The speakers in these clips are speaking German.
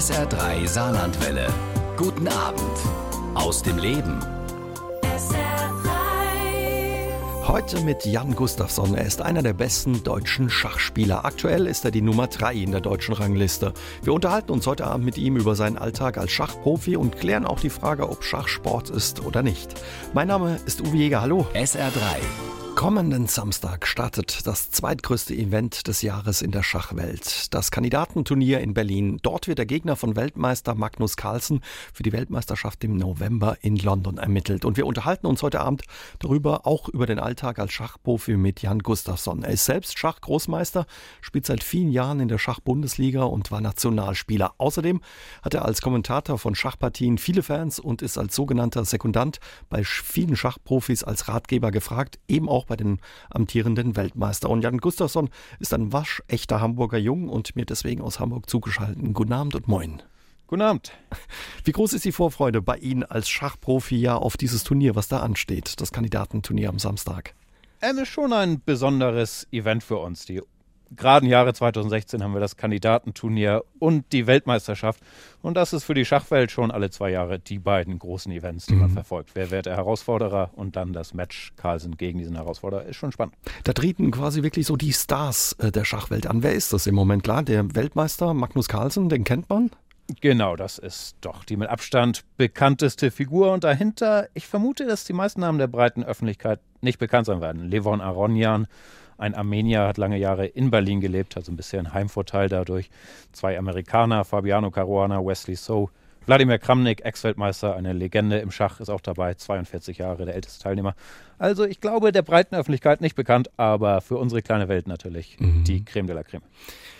SR3 Saarlandwelle. Guten Abend aus dem Leben. Heute mit Jan Gustafsson. Er ist einer der besten deutschen Schachspieler. Aktuell ist er die Nummer 3 in der deutschen Rangliste. Wir unterhalten uns heute Abend mit ihm über seinen Alltag als Schachprofi und klären auch die Frage, ob Schach Sport ist oder nicht. Mein Name ist Uwe Jäger. Hallo. SR3 Kommenden Samstag startet das zweitgrößte Event des Jahres in der Schachwelt, das Kandidatenturnier in Berlin. Dort wird der Gegner von Weltmeister Magnus Carlsen für die Weltmeisterschaft im November in London ermittelt. Und wir unterhalten uns heute Abend darüber, auch über den Alltag als Schachprofi mit Jan Gustafsson. Er ist selbst Schachgroßmeister, spielt seit vielen Jahren in der Schachbundesliga und war Nationalspieler. Außerdem hat er als Kommentator von Schachpartien viele Fans und ist als sogenannter Sekundant bei vielen Schachprofis als Ratgeber gefragt, eben auch bei den amtierenden Weltmeister. Und Jan Gustafsson ist ein waschechter Hamburger Jung und mir deswegen aus Hamburg zugeschaltet. Guten Abend und moin. Guten Abend. Wie groß ist die Vorfreude bei Ihnen als Schachprofi ja auf dieses Turnier, was da ansteht, das Kandidatenturnier am Samstag? Es ist schon ein besonderes Event für uns. Die gerade im Jahre 2016 haben wir das Kandidatenturnier und die Weltmeisterschaft. Und das ist für die Schachwelt schon alle zwei Jahre die beiden großen Events, die mhm. man verfolgt. Wer wird der Herausforderer und dann das Match Carlsen gegen diesen Herausforderer ist schon spannend. Da treten quasi wirklich so die Stars äh, der Schachwelt an. Wer ist das im Moment? Klar, der Weltmeister Magnus Carlsen, den kennt man. Genau, das ist doch die mit Abstand bekannteste Figur. Und dahinter, ich vermute, dass die meisten Namen der breiten Öffentlichkeit nicht bekannt sein werden. Levon Aronian, ein Armenier hat lange Jahre in Berlin gelebt, also ein bisschen Heimvorteil dadurch. Zwei Amerikaner, Fabiano Caruana, Wesley So. Wladimir Kramnik, Ex-Weltmeister, eine Legende im Schach, ist auch dabei, 42 Jahre, der älteste Teilnehmer. Also ich glaube, der breiten Öffentlichkeit nicht bekannt, aber für unsere kleine Welt natürlich mhm. die Creme de la Creme.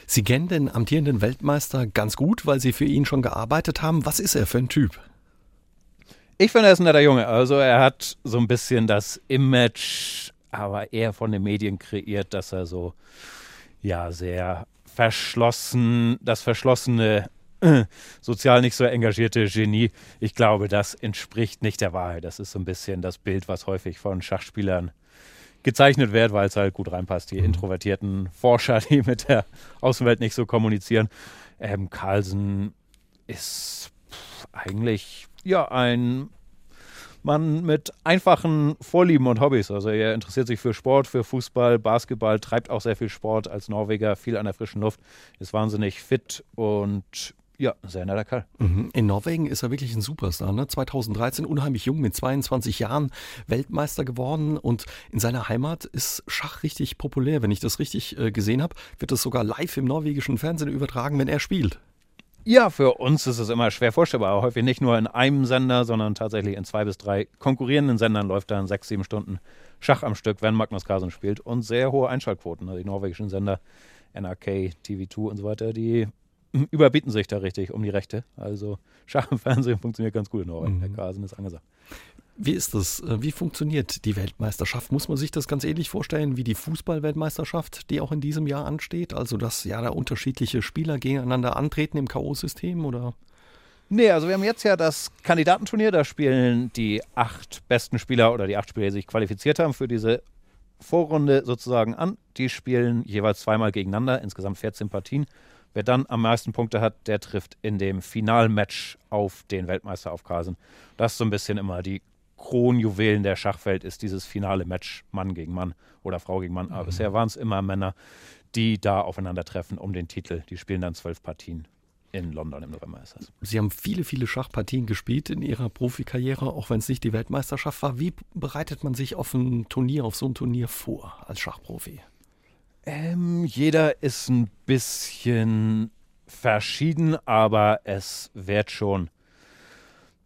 Sie kennen den amtierenden Weltmeister ganz gut, weil Sie für ihn schon gearbeitet haben. Was ist er für ein Typ? Ich finde, er ist ein netter Junge. Also er hat so ein bisschen das Image aber eher von den Medien kreiert, dass er so, ja, sehr verschlossen, das verschlossene, äh, sozial nicht so engagierte Genie. Ich glaube, das entspricht nicht der Wahrheit. Das ist so ein bisschen das Bild, was häufig von Schachspielern gezeichnet wird, weil es halt gut reinpasst. Die mhm. introvertierten Forscher, die mit der Außenwelt nicht so kommunizieren. Ähm, Carlsen ist eigentlich ja ein Mann mit einfachen Vorlieben und Hobbys. Also er interessiert sich für Sport, für Fußball, Basketball, treibt auch sehr viel Sport als Norweger, viel an der frischen Luft, ist wahnsinnig fit und ja, sehr netter Kerl. Mhm. In Norwegen ist er wirklich ein Superstar. Ne? 2013 unheimlich jung, mit 22 Jahren Weltmeister geworden und in seiner Heimat ist Schach richtig populär. Wenn ich das richtig äh, gesehen habe, wird das sogar live im norwegischen Fernsehen übertragen, wenn er spielt. Ja, für uns ist es immer schwer vorstellbar. Häufig nicht nur in einem Sender, sondern tatsächlich in zwei bis drei konkurrierenden Sendern läuft dann sechs, sieben Stunden Schach am Stück, wenn Magnus Carlsen spielt. Und sehr hohe Einschaltquoten. Also die norwegischen Sender, NRK, TV2 und so weiter, die überbieten sich da richtig um die Rechte. Also Schach im Fernsehen funktioniert ganz gut in Norwegen. Mhm. Der Carlsen ist angesagt. Wie ist das? Äh, wie funktioniert die Weltmeisterschaft? Muss man sich das ganz ähnlich vorstellen wie die Fußball-Weltmeisterschaft, die auch in diesem Jahr ansteht? Also, dass ja da unterschiedliche Spieler gegeneinander antreten im K.O.-System oder? Nee, also wir haben jetzt ja das Kandidatenturnier, da spielen die acht besten Spieler oder die acht Spieler, die sich qualifiziert haben für diese Vorrunde sozusagen an. Die spielen jeweils zweimal gegeneinander, insgesamt 14 Partien. Wer dann am meisten Punkte hat, der trifft in dem Finalmatch auf den Weltmeister auf Carlsen. Das ist so ein bisschen immer die Kronjuwelen der Schachwelt ist dieses finale Match Mann gegen Mann oder Frau gegen Mann. Aber mhm. bisher waren es immer Männer, die da aufeinandertreffen um den Titel. Die spielen dann zwölf Partien in London im November ist das. Sie haben viele, viele Schachpartien gespielt in Ihrer Profikarriere, auch wenn es nicht die Weltmeisterschaft war. Wie bereitet man sich auf ein Turnier, auf so ein Turnier vor als Schachprofi? Ähm, jeder ist ein bisschen verschieden, aber es wird schon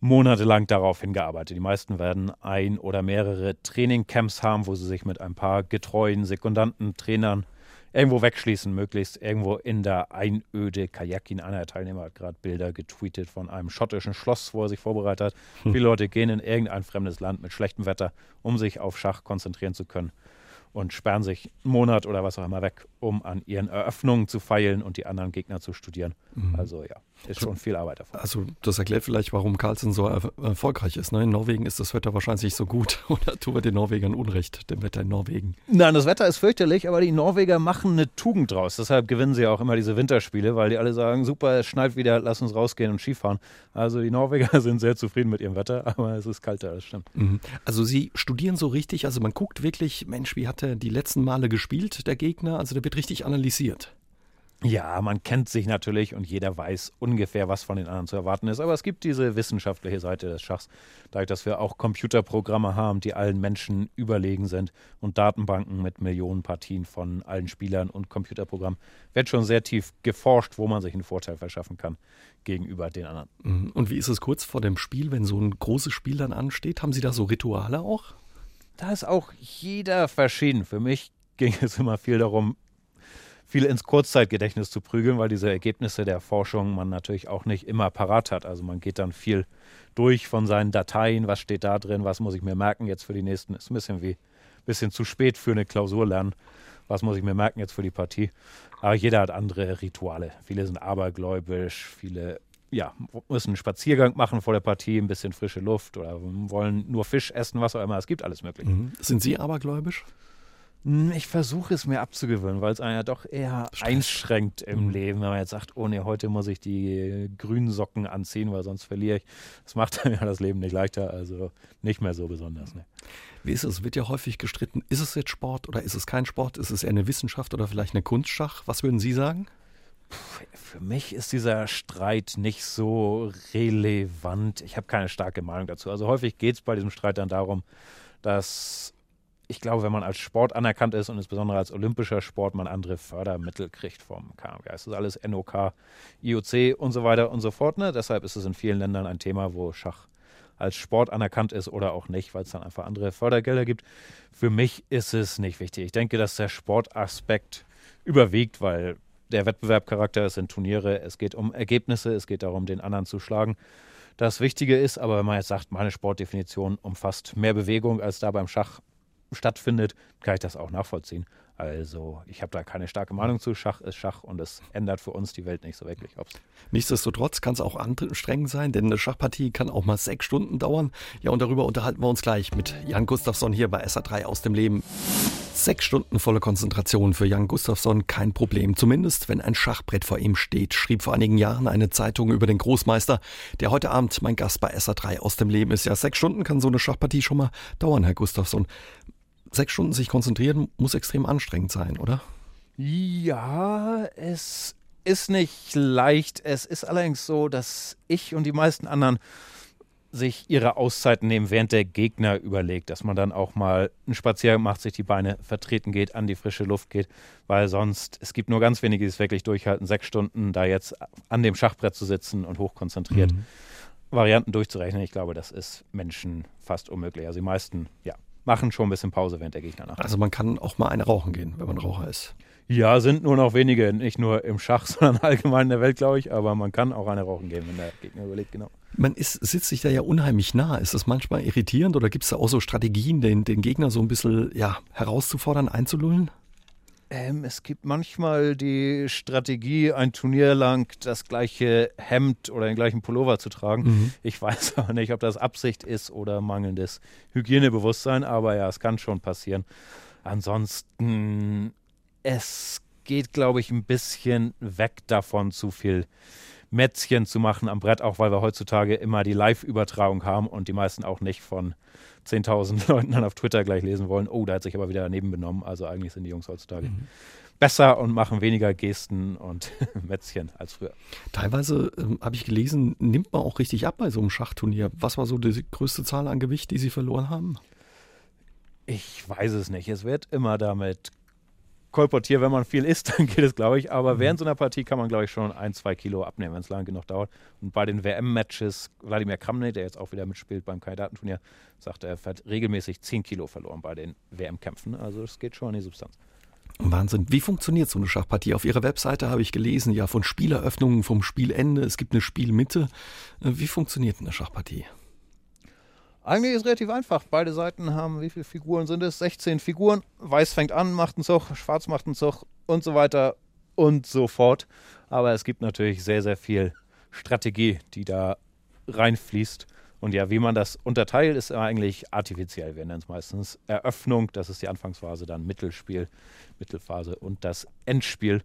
monatelang darauf hingearbeitet. Die meisten werden ein oder mehrere Trainingcamps haben, wo sie sich mit ein paar getreuen Sekundanten, Trainern irgendwo wegschließen, möglichst irgendwo in der Einöde Kajakin. Einer der Teilnehmer hat gerade Bilder getweetet von einem schottischen Schloss, wo er sich vorbereitet hat. Hm. Viele Leute gehen in irgendein fremdes Land mit schlechtem Wetter, um sich auf Schach konzentrieren zu können. und sperren sich einen Monat oder was auch immer weg, um an ihren Eröffnungen zu feilen und die anderen Gegner zu studieren. Mhm. Also ja, ist schon viel Arbeit davon. Also das erklärt vielleicht, warum Carlsen so er erfolgreich ist. Ne? In Norwegen ist das Wetter wahrscheinlich nicht so gut. Oder tun wir den Norwegern Unrecht, dem Wetter in Norwegen? Nein, das Wetter ist fürchterlich, aber die Norweger machen eine Tugend draus. Deshalb gewinnen sie auch immer diese Winterspiele, weil die alle sagen, super, es schneit wieder, lass uns rausgehen und Skifahren. Also die Norweger sind sehr zufrieden mit ihrem Wetter, aber es ist kalter, das stimmt. Mhm. Also sie studieren so richtig, also man guckt wirklich, Mensch, wie hat er die letzten Male gespielt, der Gegner? Also der wird richtig analysiert. Ja, man kennt sich natürlich und jeder weiß ungefähr, was von den anderen zu erwarten ist. Aber es gibt diese wissenschaftliche Seite des Schachs, dadurch, dass wir auch Computerprogramme haben, die allen Menschen überlegen sind und Datenbanken mit Millionen Partien von allen Spielern und Computerprogrammen, wird schon sehr tief geforscht, wo man sich einen Vorteil verschaffen kann gegenüber den anderen. Mhm. Und wie ist es kurz vor dem Spiel, wenn so ein großes Spiel dann ansteht? Haben Sie da so Rituale auch? Da ist auch jeder verschieden. Für mich ging es immer viel darum, viel ins Kurzzeitgedächtnis zu prügeln, weil diese Ergebnisse der Forschung man natürlich auch nicht immer parat hat. Also man geht dann viel durch von seinen Dateien, was steht da drin, was muss ich mir merken jetzt für die nächsten. Ist ein bisschen wie ein bisschen zu spät für eine Klausur lernen. Was muss ich mir merken jetzt für die Partie? Aber jeder hat andere Rituale. Viele sind abergläubisch, viele ja, müssen einen Spaziergang machen vor der Partie, ein bisschen frische Luft oder wollen nur Fisch essen, was auch immer. Es gibt alles Mögliche. Mhm. Sind Sie abergläubisch? Hm, ich versuche es mir abzugewöhnen, weil es einen ja doch eher Stress. einschränkt im mhm. Leben, wenn man jetzt sagt, oh nee, heute muss ich die grünen Socken anziehen, weil sonst verliere ich. Das macht dann ja das Leben nicht leichter, also nicht mehr so besonders. Ne. Wie ist es? Wird ja häufig gestritten, ist es jetzt Sport oder ist es kein Sport? Ist es eher eine Wissenschaft oder vielleicht eine Kunstschach? Was würden Sie sagen? Für mich ist dieser Streit nicht so relevant. Ich habe keine starke Meinung dazu. Also häufig geht es bei diesem Streit dann darum, dass ich glaube, wenn man als Sport anerkannt ist und insbesondere als olympischer Sport man andere Fördermittel kriegt vom KMG. Es ist alles NOK, IOC und so weiter und so fort. Ne? Deshalb ist es in vielen Ländern ein Thema, wo Schach als Sport anerkannt ist oder auch nicht, weil es dann einfach andere Fördergelder gibt. Für mich ist es nicht wichtig. Ich denke, dass der Sportaspekt überwiegt, weil der Wettbewerbcharakter ist in Turniere, es geht um Ergebnisse, es geht darum, den anderen zu schlagen. Das Wichtige ist, aber wenn man jetzt sagt, meine Sportdefinition umfasst mehr Bewegung als da beim Schach, stattfindet, kann ich das auch nachvollziehen. Also ich habe da keine starke Meinung zu. Schach ist Schach und es ändert für uns die Welt nicht so wirklich. Ob's Nichtsdestotrotz kann es auch anstrengend sein, denn eine Schachpartie kann auch mal sechs Stunden dauern. Ja, und darüber unterhalten wir uns gleich mit Jan Gustafsson hier bei SA3 aus dem Leben. Sechs Stunden volle Konzentration für Jan Gustafsson kein Problem. Zumindest, wenn ein Schachbrett vor ihm steht, schrieb vor einigen Jahren eine Zeitung über den Großmeister, der heute Abend mein Gast bei SA3 aus dem Leben ist. Ja, sechs Stunden kann so eine Schachpartie schon mal dauern, Herr Gustafsson sechs Stunden sich konzentrieren muss extrem anstrengend sein, oder? Ja, es ist nicht leicht. Es ist allerdings so, dass ich und die meisten anderen sich ihre Auszeiten nehmen, während der Gegner überlegt, dass man dann auch mal einen Spaziergang macht, sich die Beine vertreten geht, an die frische Luft geht, weil sonst, es gibt nur ganz wenige, die es wirklich durchhalten, sechs Stunden da jetzt an dem Schachbrett zu sitzen und hochkonzentriert mhm. Varianten durchzurechnen. Ich glaube, das ist Menschen fast unmöglich. Also die meisten, ja, machen schon ein bisschen Pause, während der Gegner nach. Also man kann auch mal eine rauchen gehen, wenn man Raucher ist. Ja, sind nur noch wenige, nicht nur im Schach, sondern allgemein in der Welt, glaube ich. Aber man kann auch eine rauchen gehen, wenn der Gegner überlegt, genau. Man ist, sitzt sich da ja unheimlich nah. Ist das manchmal irritierend oder gibt es da auch so Strategien, den, den Gegner so ein bisschen ja, herauszufordern, einzulullen? Ähm, es gibt manchmal die Strategie, ein Turnier lang das gleiche Hemd oder den gleichen Pullover zu tragen. Mhm. Ich weiß aber nicht, ob das Absicht ist oder mangelndes Hygienebewusstsein, aber ja, es kann schon passieren. Ansonsten, es geht, glaube ich, ein bisschen weg davon, zu viel Mätzchen zu machen am Brett, auch weil wir heutzutage immer die Live-Übertragung haben und die meisten auch nicht von 10.000 Leuten dann auf Twitter gleich lesen wollen, oh, da hat sich aber wieder daneben benommen. Also eigentlich sind die Jungs heutzutage mhm. besser und machen weniger Gesten und Mätzchen als früher. Teilweise ähm, habe ich gelesen, nimmt man auch richtig ab bei so einem Schachturnier. Was war so die größte Zahl an Gewicht, die Sie verloren haben? Ich weiß es nicht. Es wird immer damit kolportiert, wenn man viel isst, dann geht es, glaube ich. Aber mhm. während so einer Partie kann man, glaube ich, schon ein, zwei Kilo abnehmen, wenn es lange genug dauert. Und bei den WM-Matches, Wladimir Kramny, der jetzt auch wieder mitspielt beim Kandidatenturnier, sagt, er hat regelmäßig 10 Kilo verloren bei den WM-Kämpfen. Also es geht schon in die Substanz. Wahnsinn. Wie funktioniert so eine Schachpartie? Auf Ihrer Webseite habe ich gelesen, ja, von Spieleröffnungen, vom Spielende, es gibt eine Spielmitte. Äh, wie funktioniert eine Schachpartie? Eigentlich ist es relativ einfach. Beide Seiten haben, wie viele Figuren sind es? 16 Figuren. Weiß fängt an, macht einen Zug, Schwarz macht einen Zug und so weiter und so fort. Aber es gibt natürlich sehr, sehr viel Strategie, die da reinfließt. Und ja, wie man das unterteilt, ist eigentlich artifiziell. Wir nennen es meistens Eröffnung, das ist die Anfangsphase, dann Mittelspiel, Mittelphase und das Endspiel.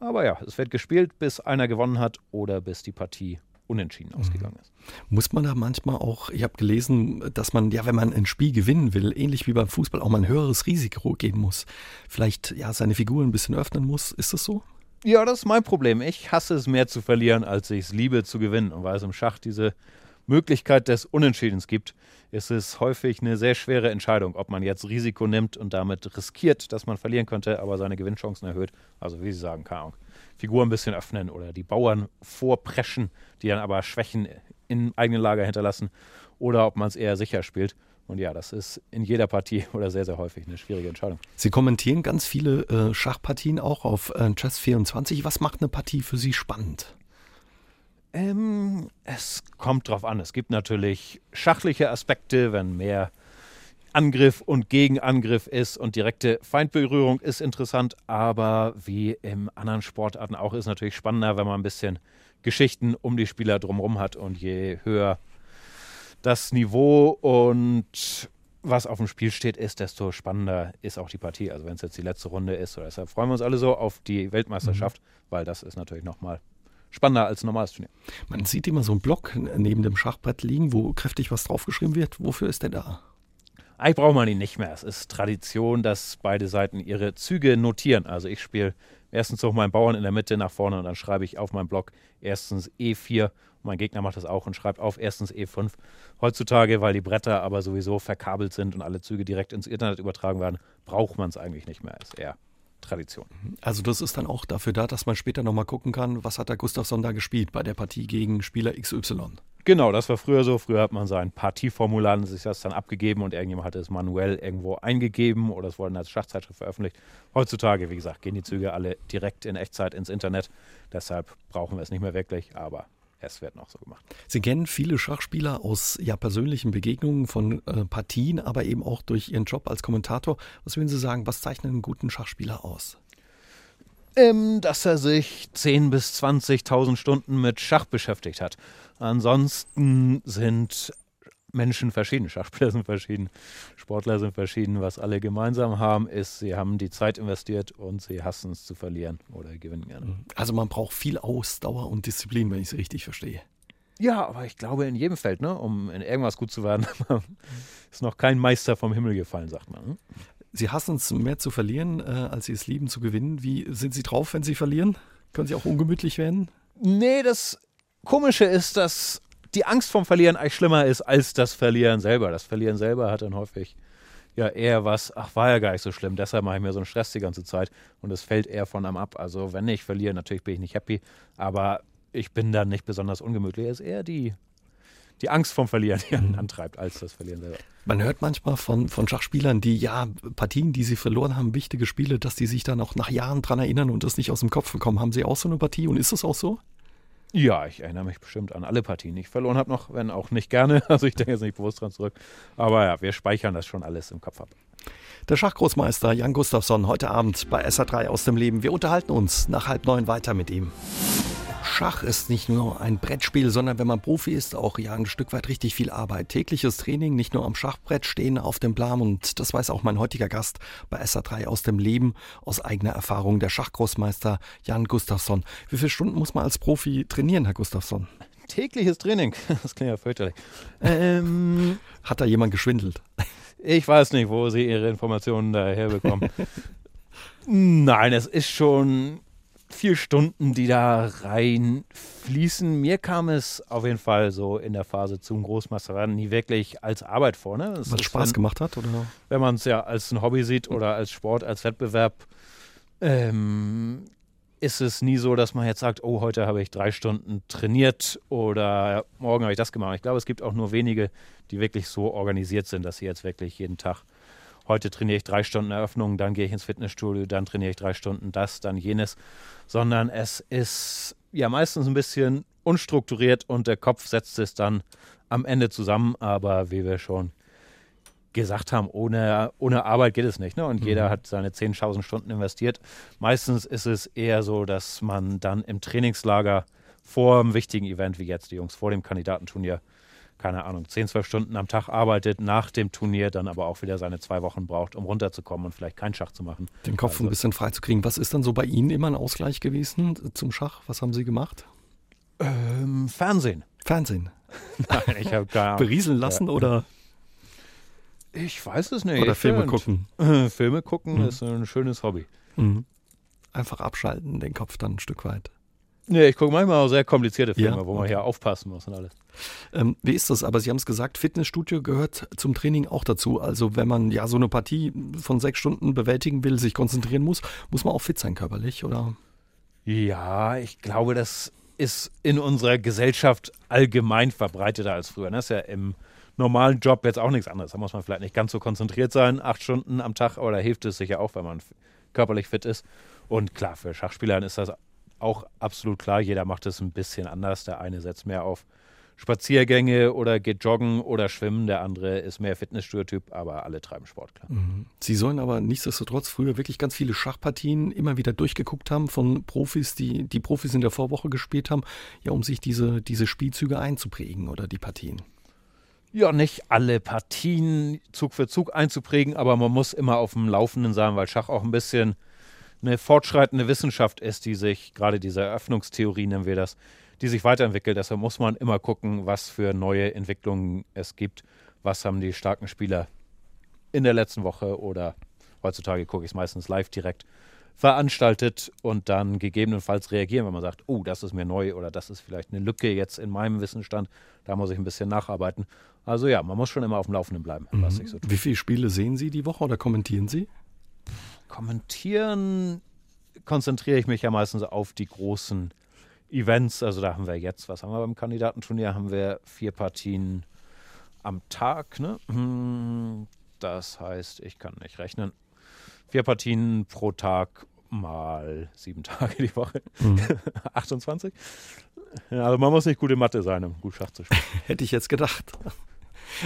Aber ja, es wird gespielt, bis einer gewonnen hat oder bis die Partie unentschieden ausgegangen ist. Muss man da manchmal auch, ich habe gelesen, dass man, ja, wenn man ein Spiel gewinnen will, ähnlich wie beim Fußball, auch mal ein höheres Risiko gehen muss. Vielleicht ja seine Figuren ein bisschen öffnen muss. Ist das so? Ja, das ist mein Problem. Ich hasse es mehr zu verlieren, als ich es liebe zu gewinnen. Und weil es im Schach diese Möglichkeit des Unentschiedens gibt, ist es häufig eine sehr schwere Entscheidung, ob man jetzt Risiko nimmt und damit riskiert, dass man verlieren könnte, aber seine Gewinnchancen erhöht. Also wie Sie sagen, keine Ahnung. Figur ein bisschen öffnen oder die Bauern vorpreschen, die dann aber Schwächen im eigenen Lager hinterlassen. Oder ob man es eher sicher spielt. Und ja, das ist in jeder Partie oder sehr, sehr häufig eine schwierige Entscheidung. Sie kommentieren ganz viele äh, Schachpartien auch auf äh, Chess24. Was macht eine Partie für Sie spannend? Ähm, es kommt drauf an. Es gibt natürlich schachliche Aspekte, wenn mehr Angriff und Gegenangriff ist und direkte Feindberührung ist interessant, aber wie im anderen Sportarten auch ist natürlich spannender, wenn man ein bisschen Geschichten um die Spieler drumherum hat und je höher das Niveau und was auf dem Spiel steht, ist, desto spannender ist auch die Partie. Also wenn es jetzt die letzte Runde ist, oder deshalb freuen wir uns alle so auf die Weltmeisterschaft, mhm. weil das ist natürlich nochmal spannender als ein normales Turnier. Man sieht immer so einen Block neben dem Schachbrett liegen, wo kräftig was draufgeschrieben wird. Wofür ist der da? Eigentlich braucht man ihn nicht mehr. Es ist Tradition, dass beide Seiten ihre Züge notieren. Also ich spiele erstens Zug meinen Bauern in der Mitte nach vorne und dann schreibe ich auf meinem Block erstens E4. Mein Gegner macht das auch und schreibt auf erstens E5. Heutzutage, weil die Bretter aber sowieso verkabelt sind und alle Züge direkt ins Internet übertragen werden, braucht man es eigentlich nicht mehr. Ist eher Tradition. Also das ist dann auch dafür da, dass man später nochmal gucken kann, was hat der Gustafsson da gespielt bei der Partie gegen Spieler XY. Genau, das war früher so. Früher hat man sein Partieformular und sich das dann abgegeben und irgendjemand hatte es manuell irgendwo eingegeben oder es wurde als Schachzeitschrift veröffentlicht. Heutzutage, wie gesagt, gehen die Züge alle direkt in Echtzeit ins Internet. Deshalb brauchen wir es nicht mehr wirklich, aber es wird noch so gemacht. Sie kennen viele Schachspieler aus ja, persönlichen Begegnungen von äh, Partien, aber eben auch durch Ihren Job als Kommentator. Was würden Sie sagen, was zeichnet einen guten Schachspieler aus? Dass er sich 10.000 bis 20.000 Stunden mit Schach beschäftigt hat. Ansonsten sind Menschen verschieden, Schachspieler sind verschieden, Sportler sind verschieden. Was alle gemeinsam haben, ist, sie haben die Zeit investiert und sie hassen es zu verlieren oder gewinnen gerne. Also man braucht viel Ausdauer und Disziplin, wenn ich es richtig verstehe. Ja, aber ich glaube in jedem Feld, ne, um in irgendwas gut zu werden, ist noch kein Meister vom Himmel gefallen, sagt man. Ne? Sie hassen es mehr zu verlieren, äh, als Sie es lieben zu gewinnen. Wie sind Sie drauf, wenn Sie verlieren? Können Sie auch ungemütlich werden? Nee, das Komische ist, dass die Angst vom Verlieren eigentlich schlimmer ist als das Verlieren selber. Das Verlieren selber hat dann häufig ja eher was, ach, war ja gar nicht so schlimm, deshalb mache ich mir so einen Stress die ganze Zeit und es fällt eher von einem ab. Also wenn ich verliere, natürlich bin ich nicht happy, aber ich bin dann nicht besonders ungemütlich. Es ist eher die, die Angst vom Verlieren, mhm. antreibt, als das Verlieren selber. Man hört manchmal von, von Schachspielern, die ja Partien, die sie verloren haben, wichtige Spiele, dass die sich dann auch nach Jahren dran erinnern und das nicht aus dem Kopf bekommen. Haben Sie auch so eine Partie und ist das auch so? Ja, ich erinnere mich bestimmt an alle Partien, die ich verloren habe noch, wenn auch nicht gerne. Also ich denke jetzt nicht bewusst dran zurück. Aber ja, wir speichern das schon alles im Kopf ab. Der Schachgroßmeister Jan Gustafsson heute Abend bei SA3 aus dem Leben. Wir unterhalten uns nach halb neun weiter mit ihm. Schach ist nicht nur ein Brettspiel, sondern wenn man Profi ist, auch ja ein Stück weit richtig viel Arbeit. Tägliches Training, nicht nur am Schachbrett stehen, auf dem Plan und das weiß auch mein heutiger Gast bei SA3 aus dem Leben, aus eigener Erfahrung, der Schachgroßmeister Jan Gustafsson. Wie viele Stunden muss man als Profi trainieren, Herr Gustafsson? Tägliches Training, das klingt ja fürchterlich. Ähm, Hat da jemand geschwindelt? Ich weiß nicht, wo Sie Ihre Informationen daher bekommen. Nein, es ist schon vier Stunden, die da reinfließen. Mir kam es auf jeden Fall so in der Phase zum Großmeister nie wirklich als Arbeit vor. Ne? Was Spaß wenn, gemacht hat? Oder? Wenn man es ja als ein Hobby sieht oder als Sport, als Wettbewerb, ähm, ist es nie so, dass man jetzt sagt, oh, heute habe ich drei Stunden trainiert oder morgen habe ich das gemacht. Ich glaube, es gibt auch nur wenige, die wirklich so organisiert sind, dass sie jetzt wirklich jeden Tag heute trainiere ich drei Stunden Eröffnung, dann gehe ich ins Fitnessstudio, dann trainiere ich drei Stunden das, dann jenes, sondern es ist ja meistens ein bisschen unstrukturiert und der Kopf setzt es dann am Ende zusammen, aber wie wir schon gesagt haben, ohne, ohne Arbeit geht es nicht. Ne? Und mhm. jeder hat seine 10.000 Stunden investiert. Meistens ist es eher so, dass man dann im Trainingslager vor einem wichtigen Event, wie jetzt die Jungs vor dem Kandidatenturnier, keine Ahnung, 10, 12 Stunden am Tag arbeitet, nach dem Turnier dann aber auch wieder seine zwei Wochen braucht, um runterzukommen und vielleicht keinen Schach zu machen. Den Kopf also, ein bisschen frei zu kriegen. Was ist dann so bei Ihnen immer ein Ausgleich gewesen zum Schach? Was haben Sie gemacht? Ähm, Fernsehen. Fernsehen? Nein, ich habe keine Ahnung. Berieseln lassen ja. oder? Ich weiß es nicht. Oder Filme gucken. Filme gucken mhm. ist ein schönes Hobby. Mhm. Einfach abschalten, den Kopf dann ein Stück weit. Nee, ich gucke manchmal auch sehr komplizierte Filme, ja, wo man hier aufpassen muss und alles. Ähm, wie ist das? Aber Sie haben es gesagt, Fitnessstudio gehört zum Training auch dazu. Also wenn man ja so eine Partie von sechs Stunden bewältigen will, sich konzentrieren muss, muss man auch fit sein körperlich, oder? Ja, ich glaube, das ist in unserer Gesellschaft allgemein verbreiteter als früher. Das ist ja im normalen Job jetzt auch nichts anderes. Da muss man vielleicht nicht ganz so konzentriert sein, acht Stunden am Tag, aber da hilft es sicher auch, wenn man körperlich fit ist. Und klar, für Schachspielern ist das auch absolut klar. Jeder macht es ein bisschen anders. Der eine setzt mehr auf Spaziergänge oder geht joggen oder schwimmen. Der andere ist mehr Fitnessstudio-Typ, aber alle treiben Sport, klar. Mhm. Sie sollen aber nichtsdestotrotz früher wirklich ganz viele Schachpartien immer wieder durchgeguckt haben von Profis, die die Profis in der Vorwoche gespielt haben, ja, um sich diese, diese Spielzüge einzuprägen oder die Partien. Ja, nicht alle Partien Zug für Zug einzuprägen, aber man muss immer auf dem Laufenden sein, weil Schach auch ein bisschen eine fortschreitende Wissenschaft ist, die sich, gerade diese Eröffnungstheorie nennen wir das, die sich weiterentwickelt. Deshalb muss man immer gucken, was für neue Entwicklungen es gibt. Was haben die starken Spieler in der letzten Woche oder heutzutage gucke ich es meistens live direkt veranstaltet und dann gegebenenfalls reagieren, wenn man sagt, oh, das ist mir neu oder das ist vielleicht eine Lücke jetzt in meinem Wissensstand, da muss ich ein bisschen nacharbeiten. Also ja, man muss schon immer auf dem Laufenden bleiben, mhm. was ich so tue. Wie viele Spiele sehen Sie die Woche oder kommentieren Sie? Kommentieren konzentriere ich mich ja meistens auf die großen Events. Also da haben wir jetzt, was haben wir beim Kandidatenturnier? Haben wir vier Partien am Tag. Ne? Das heißt, ich kann nicht rechnen. Vier Partien pro Tag mal sieben Tage die Woche. Mhm. 28. also man muss nicht gute Mathe sein, um gut Schach zu spielen. Hätte ich jetzt gedacht.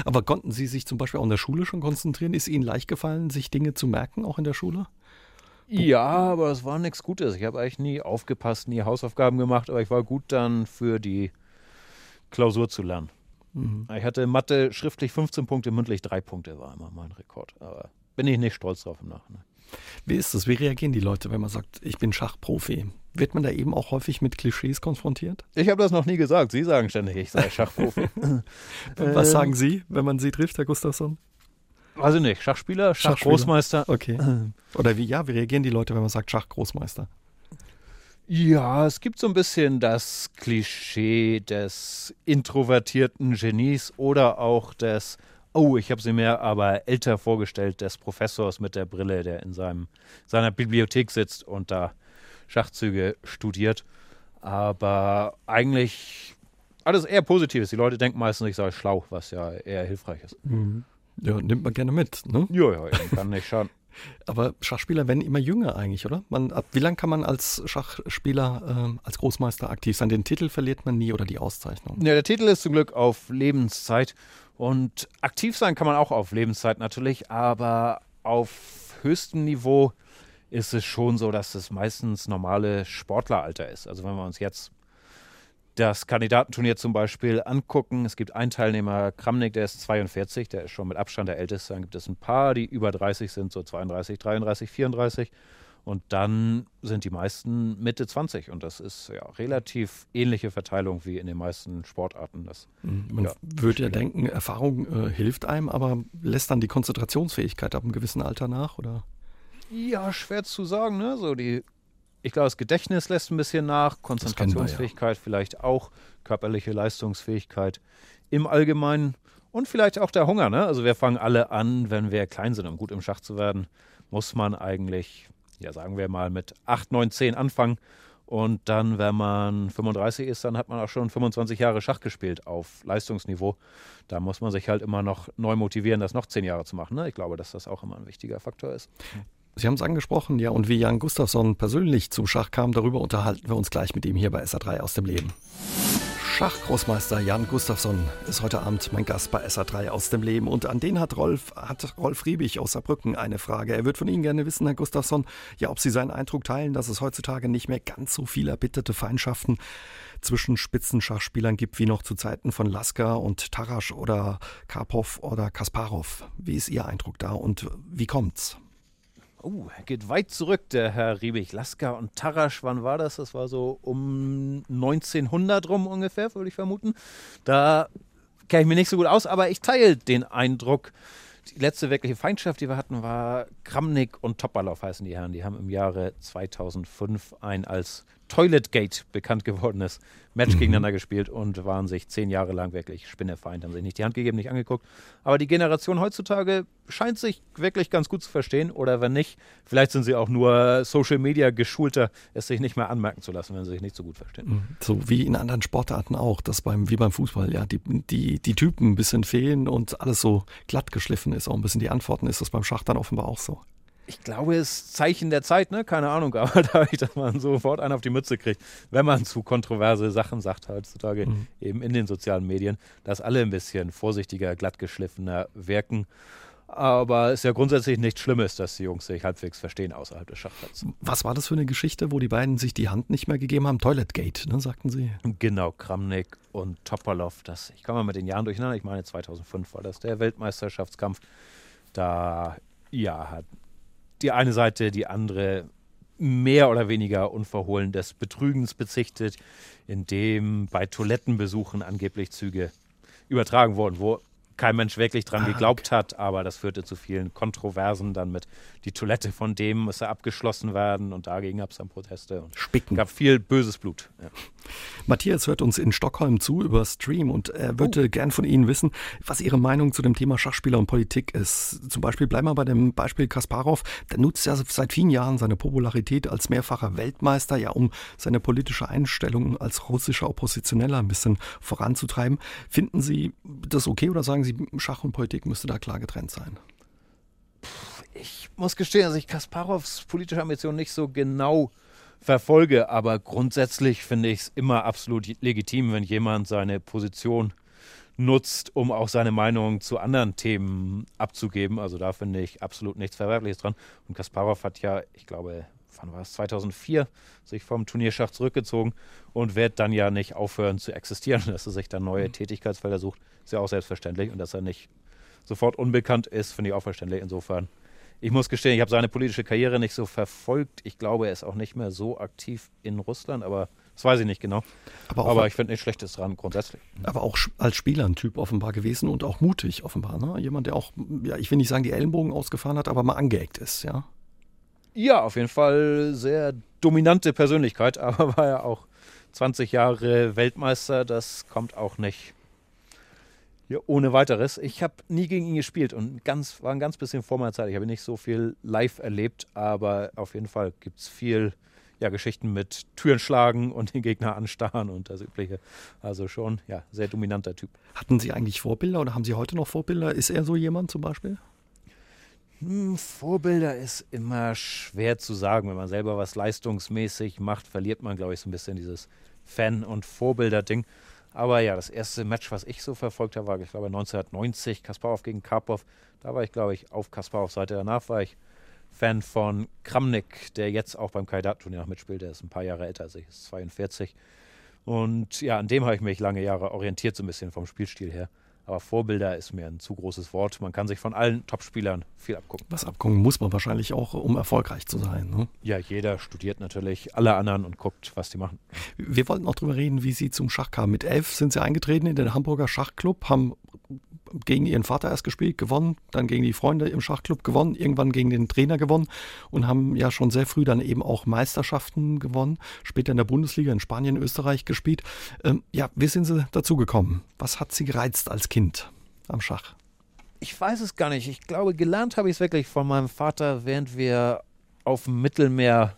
Aber konnten Sie sich zum Beispiel auch in der Schule schon konzentrieren? Ist Ihnen leicht gefallen, sich Dinge zu merken, auch in der Schule? Ja, aber es war nichts Gutes. Ich habe eigentlich nie aufgepasst, nie Hausaufgaben gemacht, aber ich war gut dann für die Klausur zu lernen. Mhm. Ich hatte Mathe schriftlich 15 Punkte, mündlich 3 Punkte, war immer mein Rekord. Aber bin ich nicht stolz drauf im Nachhinein. Wie ist das? Wie reagieren die Leute, wenn man sagt, ich bin Schachprofi? Wird man da eben auch häufig mit Klischees konfrontiert? Ich habe das noch nie gesagt. Sie sagen ständig, ich sei Schachprofi. Was sagen Sie, wenn man Sie trifft, Herr Gustafsson? Weiß ich nicht. Schachspieler, Schachgroßmeister. Okay. Oder wie, ja, wie reagieren die Leute, wenn man sagt Schachgroßmeister? Ja, es gibt so ein bisschen das Klischee des introvertierten Genies oder auch des Oh, ich habe sie mir aber älter vorgestellt, des Professors mit der Brille, der in seinem, seiner Bibliothek sitzt und da Schachzüge studiert. Aber eigentlich alles eher Positives. Die Leute denken meistens, ich sei schlau, was ja eher hilfreich ist. Mhm. Ja, nimmt man gerne mit, ne? Ja, ja, kann nicht schaden. Aber Schachspieler werden immer jünger eigentlich, oder? Man, ab wie lange kann man als Schachspieler, äh, als Großmeister aktiv sein? Den Titel verliert man nie oder die Auszeichnung? Ja, der Titel ist zum Glück auf Lebenszeit. Und aktiv sein kann man auch auf Lebenszeit natürlich, aber auf höchstem Niveau ist es schon so, dass es meistens normale Sportleralter ist. Also wenn wir uns jetzt das Kandidatenturnier zum Beispiel angucken, es gibt einen Teilnehmer, Kramnik, der ist 42, der ist schon mit Abstand der älteste. Dann gibt es ein paar, die über 30 sind, so 32, 33, 34. Und dann sind die meisten Mitte 20 und das ist ja relativ ähnliche Verteilung wie in den meisten Sportarten. Das, mhm. Man ja, würde ja denken, Erfahrung äh, hilft einem, aber lässt dann die Konzentrationsfähigkeit ab einem gewissen Alter nach, oder? Ja, schwer zu sagen. Ne? So die, ich glaube, das Gedächtnis lässt ein bisschen nach, Konzentrationsfähigkeit wir, ja. vielleicht auch, körperliche Leistungsfähigkeit im Allgemeinen und vielleicht auch der Hunger. Ne? Also wir fangen alle an, wenn wir klein sind, um gut im Schach zu werden, muss man eigentlich ja, sagen wir mal, mit 8, 9, 10 anfangen. Und dann, wenn man 35 ist, dann hat man auch schon 25 Jahre Schach gespielt auf Leistungsniveau. Da muss man sich halt immer noch neu motivieren, das noch 10 Jahre zu machen. Ne? Ich glaube, dass das auch immer ein wichtiger Faktor ist. Sie haben es angesprochen, ja, und wie Jan Gustafsson persönlich zum Schach kam, darüber unterhalten wir uns gleich mit ihm hier bei SA3 aus dem Leben. Schachgroßmeister Jan Gustafsson ist heute Abend mein Gast bei SA3 aus dem Leben. Und an den hat Rolf, hat Rolf Riebig aus Saarbrücken eine Frage. Er wird von Ihnen gerne wissen, Herr Gustafsson, ja, ob Sie seinen Eindruck teilen, dass es heutzutage nicht mehr ganz so viel erbitterte Feindschaften zwischen Spitzenschachspielern gibt wie noch zu Zeiten von Lasker und Tarasch oder Karpov oder Kasparov. Wie ist Ihr Eindruck da und wie kommt's? Er geht weit zurück, der Herr Riebig. Lasker und Tarasch, wann war das? Das war so um 1900 rum ungefähr, würde ich vermuten. Da kenne ich mich nicht so gut aus, aber ich teile den Eindruck. Die letzte wirkliche Feindschaft, die wir hatten, war Kramnik und Topalov heißen die Herren. Die haben im Jahre 2005 ein als Toiletgate bekannt gewordenes Match mhm. gegeneinander gespielt und waren sich zehn Jahre lang wirklich Spinnefeind, haben sich nicht die Hand gegeben, nicht angeguckt. Aber die Generation heutzutage scheint sich wirklich ganz gut zu verstehen oder wenn nicht, vielleicht sind sie auch nur Social Media geschulter, es sich nicht mehr anmerken zu lassen, wenn sie sich nicht so gut verstehen. Mhm. So wie in anderen Sportarten auch, dass beim, wie beim Fußball, ja, die, die, die Typen ein bisschen fehlen und alles so glatt geschliffen ist, auch ein bisschen die Antworten, ist das beim Schach dann offenbar auch so ich glaube, es ist Zeichen der Zeit, ne? Keine Ahnung, aber dadurch, dass man sofort einen auf die Mütze kriegt, wenn man zu kontroverse Sachen sagt heutzutage, mhm. eben in den sozialen Medien, dass alle ein bisschen vorsichtiger, glattgeschliffener wirken. Aber es ist ja grundsätzlich nichts Schlimmes, dass die Jungs sich halbwegs verstehen außerhalb des Schachplatzes. Was war das für eine Geschichte, wo die beiden sich die Hand nicht mehr gegeben haben? Toiletgate, ne, sagten sie. Genau, Kramnik und Topolov. Das, ich komme mal mit den Jahren durcheinander. Ich meine, 2005 war das der Weltmeisterschaftskampf. Da ja, hat die eine Seite die andere mehr oder weniger unverhohlen des Betrügens bezichtet, indem bei Toilettenbesuchen angeblich Züge übertragen wurden, wo kein Mensch wirklich dran ah, geglaubt okay. hat, aber das führte zu vielen Kontroversen dann mit die Toilette von dem musste abgeschlossen werden und dagegen gab es dann Proteste. Und Spicken. gab viel böses Blut. Ja. Matthias hört uns in Stockholm zu über Stream und er würde oh. gern von Ihnen wissen, was Ihre Meinung zu dem Thema Schachspieler und Politik ist. Zum Beispiel bleiben wir bei dem Beispiel Kasparov. Der nutzt ja seit vielen Jahren seine Popularität als mehrfacher Weltmeister, ja, um seine politische Einstellung als russischer Oppositioneller ein bisschen voranzutreiben. Finden Sie das okay oder sagen Sie, Schach und Politik müsste da klar getrennt sein? Ich muss gestehen, dass ich Kasparovs politische Ambitionen nicht so genau verfolge, aber grundsätzlich finde ich es immer absolut legitim, wenn jemand seine Position nutzt, um auch seine Meinung zu anderen Themen abzugeben. Also da finde ich absolut nichts Verwerfliches dran. Und Kasparov hat ja, ich glaube, wann war es, 2004, sich vom Turnierschach zurückgezogen und wird dann ja nicht aufhören zu existieren, dass er sich dann neue mhm. Tätigkeitsfelder sucht. Ist ja auch selbstverständlich. Und dass er nicht sofort unbekannt ist, finde ich auch verständlich. Insofern ich muss gestehen, ich habe seine politische Karriere nicht so verfolgt. Ich glaube, er ist auch nicht mehr so aktiv in Russland, aber das weiß ich nicht genau. Aber, aber ich finde nichts Schlechtes dran, grundsätzlich. Aber auch als Spieler ein Typ offenbar gewesen und auch mutig offenbar. Ne? Jemand, der auch, ja, ich will nicht sagen, die Ellenbogen ausgefahren hat, aber mal angeeckt ist, ja? Ja, auf jeden Fall sehr dominante Persönlichkeit, aber war ja auch 20 Jahre Weltmeister. Das kommt auch nicht ja, ohne weiteres. Ich habe nie gegen ihn gespielt und ganz, war ein ganz bisschen vor meiner Zeit. Ich habe nicht so viel live erlebt, aber auf jeden Fall gibt es viel ja, Geschichten mit Türen schlagen und den Gegner anstarren und das Übliche. Also schon, ja, sehr dominanter Typ. Hatten Sie eigentlich Vorbilder oder haben Sie heute noch Vorbilder? Ist er so jemand zum Beispiel? Hm, Vorbilder ist immer schwer zu sagen. Wenn man selber was leistungsmäßig macht, verliert man, glaube ich, so ein bisschen dieses Fan- und Vorbilder-Ding. Aber ja, das erste Match, was ich so verfolgt habe, war, ich glaube, 1990, Kasparov gegen Karpov. Da war ich, glaube ich, auf Kasparovs Seite. Danach war ich Fan von Kramnik, der jetzt auch beim Kaidat-Turnier noch mitspielt. Der ist ein paar Jahre älter als ich, ist 42. Und ja, an dem habe ich mich lange Jahre orientiert, so ein bisschen vom Spielstil her. Aber Vorbilder ist mir ein zu großes Wort. Man kann sich von allen Topspielern viel abgucken. Was abgucken muss man wahrscheinlich auch, um erfolgreich zu sein. Ne? Ja, jeder studiert natürlich alle anderen und guckt, was die machen. Wir wollten auch darüber reden, wie Sie zum Schach kamen. Mit elf sind Sie eingetreten in den Hamburger Schachclub, haben gegen ihren Vater erst gespielt, gewonnen, dann gegen die Freunde im Schachclub gewonnen, irgendwann gegen den Trainer gewonnen und haben ja schon sehr früh dann eben auch Meisterschaften gewonnen, später in der Bundesliga in Spanien, Österreich gespielt. Ähm, ja, wie sind Sie dazu gekommen? Was hat Sie gereizt als Kind am Schach? Ich weiß es gar nicht. Ich glaube, gelernt habe ich es wirklich von meinem Vater, während wir auf dem Mittelmeer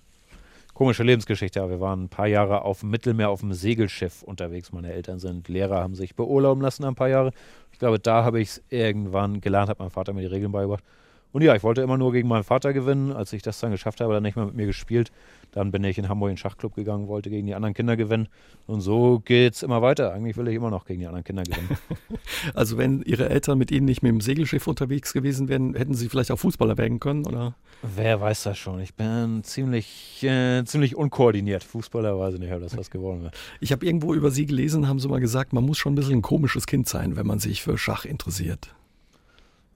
komische Lebensgeschichte. Wir waren ein paar Jahre auf dem Mittelmeer auf dem Segelschiff unterwegs. Meine Eltern sind Lehrer, haben sich beurlauben lassen ein paar Jahre. Ich glaube, da habe ich es irgendwann gelernt, hat mein Vater mir die Regeln beigebracht. Und ja, ich wollte immer nur gegen meinen Vater gewinnen. Als ich das dann geschafft habe, hat er nicht mehr mit mir gespielt. Dann bin ich in Hamburg in den Schachclub gegangen, wollte gegen die anderen Kinder gewinnen. Und so geht es immer weiter. Eigentlich will ich immer noch gegen die anderen Kinder gewinnen. also wenn Ihre Eltern mit Ihnen nicht mit dem Segelschiff unterwegs gewesen wären, hätten Sie vielleicht auch Fußballer werden können, oder? Wer weiß das schon. Ich bin ziemlich, äh, ziemlich unkoordiniert. Fußballer weiß ich nicht, ob das was geworden wäre. Ich habe irgendwo über Sie gelesen, haben Sie mal gesagt, man muss schon ein bisschen ein komisches Kind sein, wenn man sich für Schach interessiert.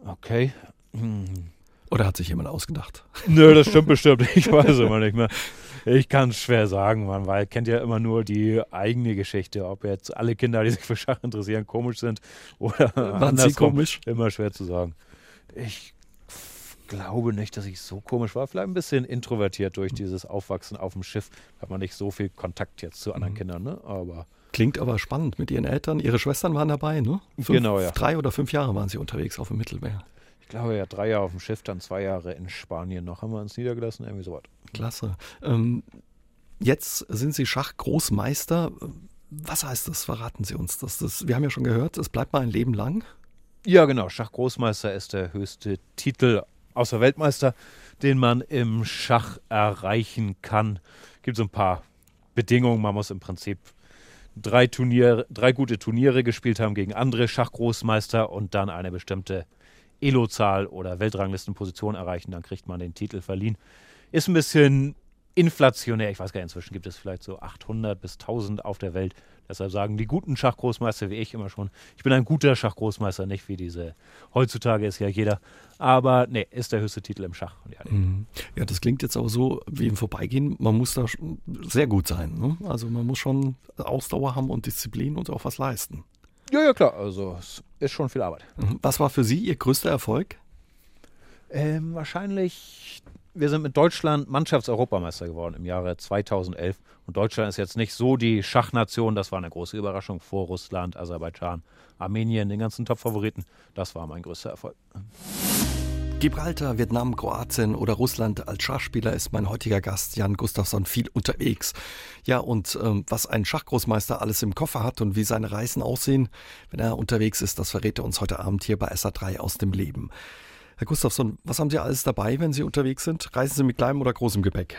Okay. Hm. Oder hat sich jemand ausgedacht? Nö, das stimmt bestimmt. Ich weiß es immer nicht mehr. Ich kann es schwer sagen, man weil kennt ja immer nur die eigene Geschichte. Ob jetzt alle Kinder, die sich für Schach interessieren, komisch sind oder Waren sie komisch? Immer schwer zu sagen. Ich glaube nicht, dass ich so komisch war. Vielleicht ein bisschen introvertiert durch dieses Aufwachsen auf dem Schiff. Da hat man nicht so viel Kontakt jetzt zu anderen mhm. Kindern, ne? Aber Klingt aber spannend mit Ihren Eltern. Ihre Schwestern waren dabei, ne? Fünf, genau, ja. Drei oder fünf Jahre waren Sie unterwegs auf dem Mittelmeer. Ich glaube ja, drei Jahre auf dem Schiff, dann zwei Jahre in Spanien noch. Haben wir uns niedergelassen, irgendwie sowas. Klasse. Ähm, jetzt sind Sie Schachgroßmeister. Was heißt das? Verraten Sie uns das. das. Wir haben ja schon gehört, es bleibt mal ein Leben lang. Ja, genau. Schachgroßmeister ist der höchste Titel außer Weltmeister, den man im Schach erreichen kann. Gibt so ein paar Bedingungen. Man muss im Prinzip drei, Turnier, drei gute Turniere gespielt haben gegen andere Schachgroßmeister und dann eine bestimmte Elo-Zahl oder Weltranglistenposition erreichen, dann kriegt man den Titel verliehen. Ist ein bisschen inflationär. Ich weiß gar nicht, inzwischen gibt es vielleicht so 800 bis 1000 auf der Welt. Deshalb sagen die guten Schachgroßmeister wie ich immer schon, ich bin ein guter Schachgroßmeister, nicht wie diese, heutzutage ist ja jeder. Aber nee, ist der höchste Titel im Schach. Ja, mhm. ja das klingt jetzt auch so wie im Vorbeigehen. Man muss da sehr gut sein. Ne? Also man muss schon Ausdauer haben und Disziplin und auch was leisten. Ja, ja, klar. Also es ist schon viel Arbeit. Mhm. Was war für Sie Ihr größter Erfolg? Ähm, wahrscheinlich wir sind mit Deutschland Mannschaftseuropameister geworden im Jahre 2011. Und Deutschland ist jetzt nicht so die Schachnation. Das war eine große Überraschung vor Russland, Aserbaidschan, Armenien, den ganzen Top-Favoriten. Das war mein größter Erfolg. Gibraltar, Vietnam, Kroatien oder Russland als Schachspieler ist mein heutiger Gast Jan Gustafsson viel unterwegs. Ja, und ähm, was ein Schachgroßmeister alles im Koffer hat und wie seine Reisen aussehen, wenn er unterwegs ist, das verrät er uns heute Abend hier bei SA3 aus dem Leben. Herr Gustafsson, was haben Sie alles dabei, wenn Sie unterwegs sind? Reisen Sie mit kleinem oder großem Gepäck?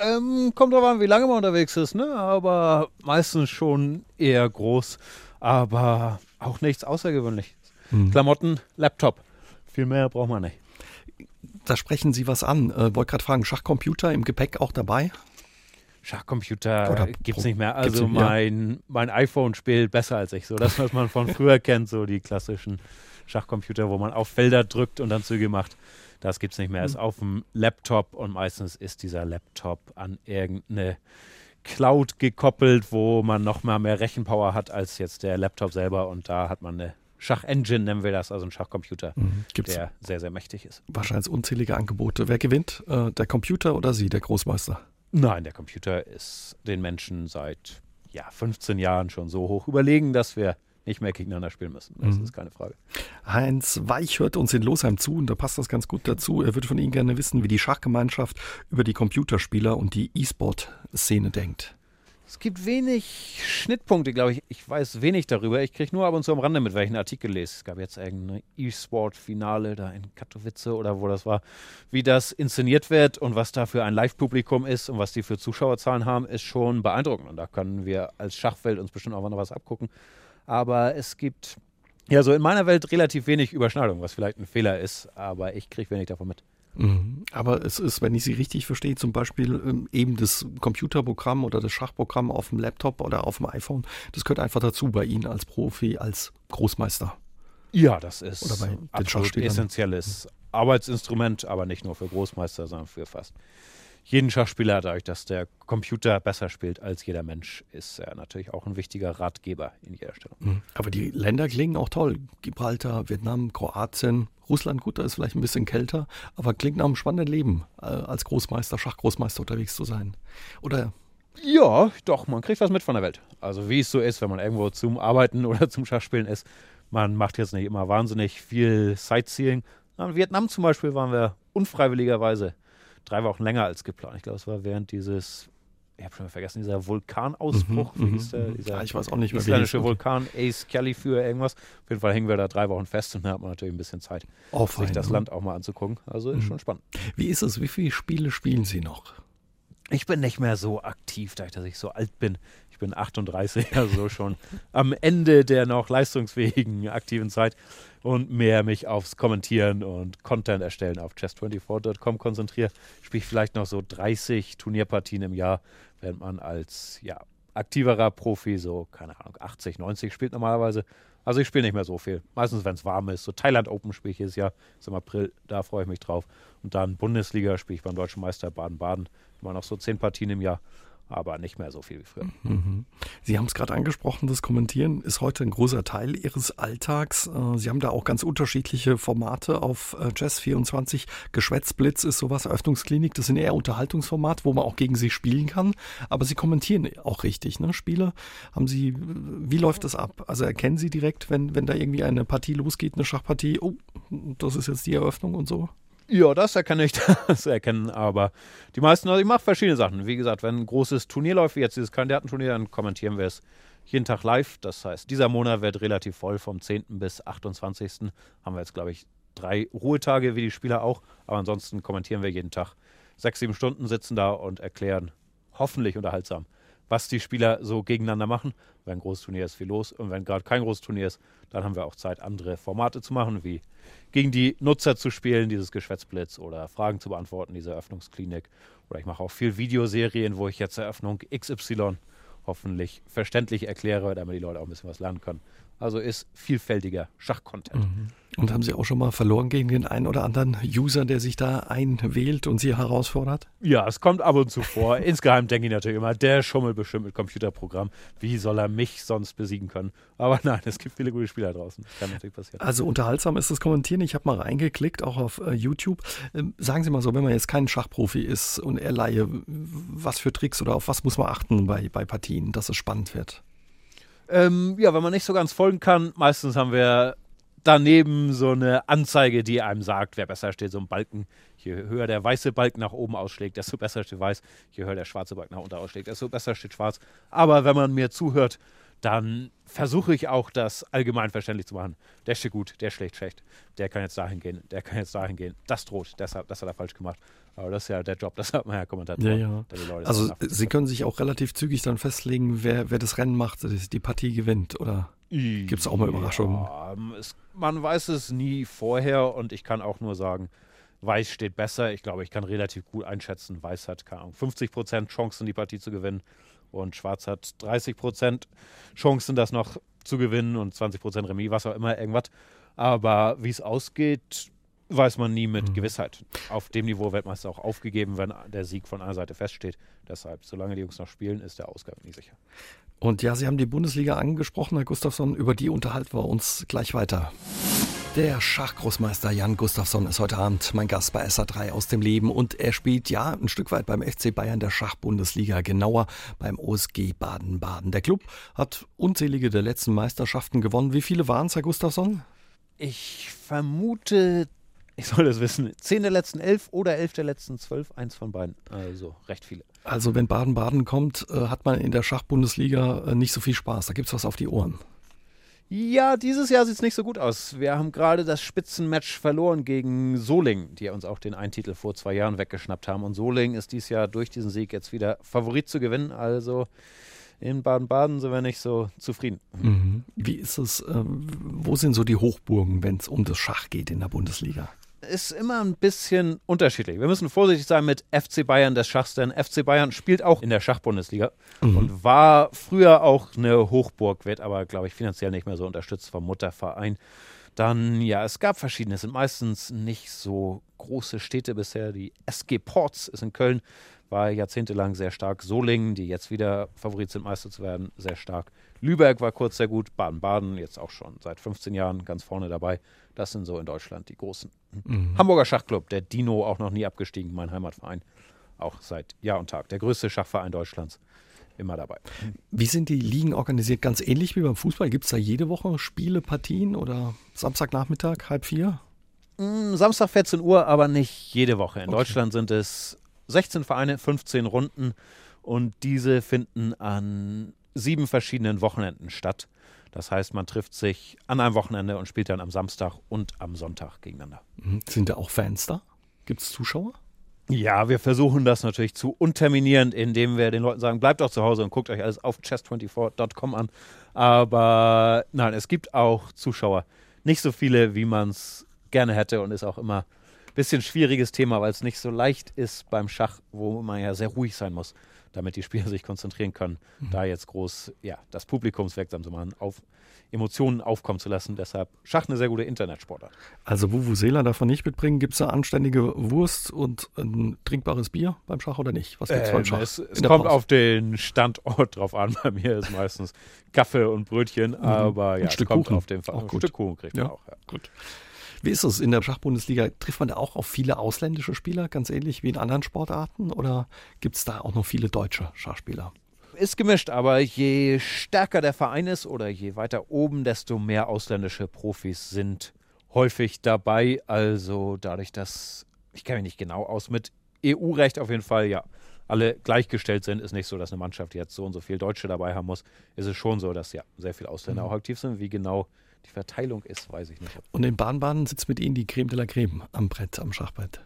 Ähm, kommt drauf an, wie lange man unterwegs ist, ne? Aber meistens schon eher groß, aber auch nichts Außergewöhnliches. Hm. Klamotten, Laptop. Viel mehr braucht man nicht. Da sprechen Sie was an. Äh, wollte gerade fragen, Schachcomputer im Gepäck auch dabei? Schachcomputer gibt es nicht mehr. Also mein, mein iPhone spielt besser als ich. So das, was man von früher kennt, so die klassischen Schachcomputer, wo man auf Felder drückt und dann Züge macht. Das gibt es nicht mehr. Ist mhm. auf dem Laptop und meistens ist dieser Laptop an irgendeine Cloud gekoppelt, wo man noch mal mehr Rechenpower hat als jetzt der Laptop selber und da hat man eine Schachengine, nennen wir das, also ein Schachcomputer, mhm. der sehr, sehr mächtig ist. Wahrscheinlich unzählige Angebote. Wer gewinnt? Äh, der Computer oder Sie, der Großmeister? Nein, der Computer ist den Menschen seit ja, 15 Jahren schon so hoch überlegen, dass wir nicht mehr gegeneinander spielen müssen. Das mhm. ist keine Frage. Heinz Weich hört uns in Losheim zu und da passt das ganz gut dazu. Er würde von Ihnen gerne wissen, wie die Schachgemeinschaft über die Computerspieler und die E-Sport-Szene denkt. Es gibt wenig Schnittpunkte, glaube ich. Ich weiß wenig darüber. Ich kriege nur ab und zu am Rande mit, welchen Artikel lese. Es gab jetzt irgendeine E-Sport-Finale da in Katowice oder wo das war. Wie das inszeniert wird und was da für ein Live-Publikum ist und was die für Zuschauerzahlen haben, ist schon beeindruckend. Und da können wir als Schachwelt uns bestimmt auch noch was abgucken. Aber es gibt ja so in meiner Welt relativ wenig Überschneidung, was vielleicht ein Fehler ist, aber ich kriege wenig davon mit. Mhm. Aber es ist, wenn ich Sie richtig verstehe, zum Beispiel ähm, eben das Computerprogramm oder das Schachprogramm auf dem Laptop oder auf dem iPhone, das gehört einfach dazu bei Ihnen als Profi, als Großmeister. Ja, das ist oder bei absolut essentielles Arbeitsinstrument, aber nicht nur für Großmeister, sondern für fast jeden Schachspieler, dadurch, dass der Computer besser spielt als jeder Mensch, ist er natürlich auch ein wichtiger Ratgeber in jeder Stellung. Mhm. Aber die Länder klingen auch toll. Gibraltar, Vietnam, Kroatien, Russland, gut, da ist vielleicht ein bisschen kälter, aber klingt nach einem spannenden Leben, äh, als Großmeister, Schachgroßmeister unterwegs zu sein. Oder ja, doch, man kriegt was mit von der Welt. Also wie es so ist, wenn man irgendwo zum Arbeiten oder zum Schachspielen ist. Man macht jetzt nicht immer wahnsinnig viel Sightseeing. In Vietnam zum Beispiel waren wir unfreiwilligerweise drei Wochen länger als geplant. Ich glaube, es war während dieses ich habe schon vergessen, dieser Vulkanausbruch, Mhm, wie hieß der? mhm. Dieser Ja, ich weiß auch nicht mehr, isländische. Vulkan, Ace Kelly für irgendwas. Auf jeden Fall hängen wir da drei Wochen fest und da hat man natürlich ein bisschen Zeit, Oh, sich fein, das ne? Land auch mal anzugucken. Also ist Mhm. schon spannend. Wie ist es? Wie viele Spiele spielen Sie noch? Ich bin nicht mehr so aktiv, dadurch, dass ich so alt bin. Ich bin 38, also schon am Ende der noch leistungsfähigen aktiven Zeit und mehr mich aufs Kommentieren und Content erstellen auf chess24.com konzentriere. Spiele ich vielleicht noch so 30 Turnierpartien im Jahr, während man als ja, aktiverer Profi so, keine Ahnung, 80, 90 spielt normalerweise. Also ich spiele nicht mehr so viel. Meistens, wenn es warm ist. So Thailand Open spiele ich jedes Jahr, ist im April, da freue ich mich drauf. Und dann Bundesliga spiele ich beim Deutschen Meister Baden-Baden. Immer noch so 10 Partien im Jahr, aber nicht mehr so viel wie früher. Mhm. Sie haben es gerade angesprochen, das Kommentieren ist heute ein großer Teil Ihres Alltags. Äh, Sie haben da auch ganz unterschiedliche Formate auf äh, Jazz 24. Geschwätzblitz ist sowas, Eröffnungsklinik, das sind eher Unterhaltungsformate, wo man auch gegen Sie spielen kann. Aber Sie kommentieren auch richtig, ne? Spiele haben Sie, wie läuft das ab? Also erkennen Sie direkt, wenn, wenn da irgendwie eine Partie losgeht, eine Schachpartie, oh, das ist jetzt die Eröffnung und so? Ja, das erkenne ich, das erkennen aber die meisten, also ich mache verschiedene Sachen. Wie gesagt, wenn ein großes Turnier läuft, wie jetzt dieses Kandidatenturnier, dann kommentieren wir es jeden Tag live. Das heißt, dieser Monat wird relativ voll, vom 10. bis 28. haben wir jetzt, glaube ich, drei Ruhetage, wie die Spieler auch. Aber ansonsten kommentieren wir jeden Tag. Sechs, sieben Stunden sitzen da und erklären, hoffentlich unterhaltsam, was die Spieler so gegeneinander machen. Wenn ein großes Turnier ist, viel los. Und wenn gerade kein großes Turnier ist, dann haben wir auch Zeit, andere Formate zu machen, wie gegen die Nutzer zu spielen, dieses Geschwätzblitz oder Fragen zu beantworten, diese Eröffnungsklinik. Oder ich mache auch viel Videoserien, wo ich jetzt Eröffnung XY hoffentlich verständlich erkläre, damit die Leute auch ein bisschen was lernen können. Also ist vielfältiger Schachcontent. Und haben Sie auch schon mal verloren gegen den einen oder anderen User, der sich da einwählt und Sie herausfordert? Ja, es kommt ab und zu vor. Insgeheim denke ich natürlich immer, der schummelt bestimmt mit Computerprogramm. Wie soll er mich sonst besiegen können? Aber nein, es gibt viele gute Spieler draußen. Das kann natürlich passieren. Also unterhaltsam ist das Kommentieren. Ich habe mal reingeklickt, auch auf äh, YouTube. Ähm, sagen Sie mal so, wenn man jetzt kein Schachprofi ist und eher Laie, was für Tricks oder auf was muss man achten bei, bei Partien, dass es spannend wird? Ähm, ja, wenn man nicht so ganz folgen kann, meistens haben wir daneben so eine Anzeige, die einem sagt, wer besser steht, so ein Balken. Je höher der weiße Balken nach oben ausschlägt, desto besser steht weiß. Je höher der schwarze Balken nach unten ausschlägt, desto besser steht schwarz. Aber wenn man mir zuhört, dann versuche ich auch, das allgemein verständlich zu machen. Der steht gut, der schlägt schlecht. Der kann jetzt dahin gehen, der kann jetzt dahin gehen. Das droht, deshalb, das hat er falsch gemacht. Aber das ist ja der Job, das hat man ja Kommentator. Ja, ja. da die Leute Also Sie können sich auch relativ zügig dann festlegen, wer, wer das Rennen macht, die Partie gewinnt, oder? Gibt's auch mal Überraschungen? Ja, es, man weiß es nie vorher und ich kann auch nur sagen, Weiß steht besser. Ich glaube, ich kann relativ gut einschätzen. Weiß hat, keine Ahnung, 50% Chancen, die Partie zu gewinnen und Schwarz hat 30% Chancen, das noch zu gewinnen und 20% Remis, was auch immer, irgendwas. Aber wie es ausgeht, weiß man nie mit Mhm. Gewissheit. Auf dem Niveau wird meist auch aufgegeben, wenn der Sieg von einer Seite feststeht. Deshalb, solange die Jungs noch spielen, ist der Ausgang nie sicher. Und ja, Sie haben die Bundesliga angesprochen, Herr Gustafsson. Über die unterhalten wir uns gleich weiter. Der Schachgroßmeister Jan Gustafsson ist heute Abend mein Gast bei SA3 aus dem Leben und er spielt ja ein Stück weit beim FC Bayern der Schachbundesliga, genauer beim OSG Baden-Baden. Der Club hat unzählige der letzten Meisterschaften gewonnen. Wie viele waren es, Herr Gustafsson? Ich vermute, ich soll das wissen, zehn der letzten elf oder elf der letzten zwölf, eins von beiden. Also recht viele. Also wenn Baden-Baden kommt, äh, hat man in der Schachbundesliga äh, nicht so viel Spaß. Da gibt's was auf die Ohren. Ja, dieses Jahr sieht es nicht so gut aus. Wir haben gerade das Spitzenmatch verloren gegen Soling, die uns auch den Eintitel vor zwei Jahren weggeschnappt haben. Und Soling ist dieses Jahr durch diesen Sieg jetzt wieder Favorit zu gewinnen. Also in Baden-Baden sind wir nicht so zufrieden. Wie ist es, ähm, wo sind so die Hochburgen, wenn es um das Schach geht in der Bundesliga? Ist immer ein bisschen unterschiedlich. Wir müssen vorsichtig sein mit FC Bayern des Schachs, denn FC Bayern spielt auch in der Schachbundesliga und war früher auch eine Hochburg, wird aber, glaube ich, finanziell nicht mehr so unterstützt vom Mutterverein. Dann, ja, es gab verschiedene, es sind meistens nicht so große Städte bisher. Die SG Ports ist in Köln, war jahrzehntelang sehr stark. Solingen, die jetzt wieder Favorit sind, Meister zu werden, sehr stark. Lübeck war kurz sehr gut. Baden-Baden, jetzt auch schon seit 15 Jahren ganz vorne dabei. Das sind so in Deutschland die großen. Hamburger Schachclub, der Dino auch noch nie abgestiegen, mein Heimatverein. Auch seit Jahr und Tag. Der größte Schachverein Deutschlands. Immer dabei. Wie sind die Ligen organisiert? Ganz ähnlich wie beim Fußball? Gibt es da jede Woche Spiele, Partien oder Samstagnachmittag, halb vier? Mm, Samstag 14 Uhr, aber nicht jede Woche. In Okay. Deutschland sind es 16 Vereine, 15 Runden Und diese finden an sieben verschiedenen Wochenenden statt. Das heißt, man trifft sich an einem Wochenende und spielt dann am Samstag und am Sonntag gegeneinander. Mhm. Sind da auch Fans da? Gibt es Zuschauer? Ja, wir versuchen das natürlich zu unterminieren, indem wir den Leuten sagen, bleibt doch zu Hause und guckt euch alles auf chess24.com an. Aber nein, es gibt auch Zuschauer. Nicht so viele, wie man es gerne hätte und ist auch immer ein bisschen schwieriges Thema, weil es nicht so leicht ist beim Schach, wo man ja sehr ruhig sein muss damit die Spieler sich konzentrieren können, mhm. da jetzt groß ja, das Publikumswirksam zu machen, auf Emotionen aufkommen zu lassen. Deshalb Schach eine sehr gute Internetsportart. Also Vuvuzela davon nicht mitbringen, gibt es da anständige Wurst und ein trinkbares Bier beim Schach oder nicht? Was gibt ähm, beim Schach? Es, es kommt Pause? auf den Standort drauf an. Bei mir ist meistens Kaffee und Brötchen, mhm. aber ein ja, Stück Kuchen. auf den Fall. Auch ein Stück Kuchen kriegt man auch. Ja. Gut. Wie ist es in der Schachbundesliga? Trifft man da auch auf viele ausländische Spieler, ganz ähnlich wie in anderen Sportarten? Oder gibt es da auch noch viele deutsche Schachspieler? Ist gemischt, aber je stärker der Verein ist oder je weiter oben, desto mehr ausländische Profis sind häufig dabei. Also dadurch, dass, ich kenne mich nicht genau aus, mit EU-Recht auf jeden Fall, ja, alle gleichgestellt sind, ist nicht so, dass eine Mannschaft jetzt so und so viel Deutsche dabei haben muss. Ist es schon so, dass ja sehr viele Ausländer mhm. auch aktiv sind. Wie genau die Verteilung ist, weiß ich nicht. Und in Baden-Baden sitzt mit Ihnen die Creme de la Creme am Brett, am Schachbrett.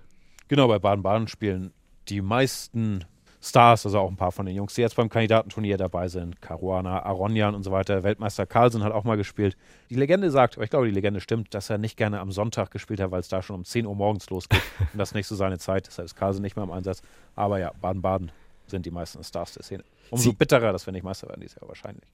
Genau, bei Baden-Baden spielen die meisten Stars, also auch ein paar von den Jungs, die jetzt beim Kandidatenturnier dabei sind, Caruana, Aronian und so weiter. Weltmeister Carlsen hat auch mal gespielt. Die Legende sagt, aber ich glaube, die Legende stimmt, dass er nicht gerne am Sonntag gespielt hat, weil es da schon um 10 Uhr morgens losgeht und das nicht so seine Zeit. Deshalb ist Carlsen nicht mehr im Einsatz. Aber ja, Baden-Baden sind die meisten Stars der Szene. Umso Sie bitterer, dass wir nicht Meister werden dieses Jahr wahrscheinlich.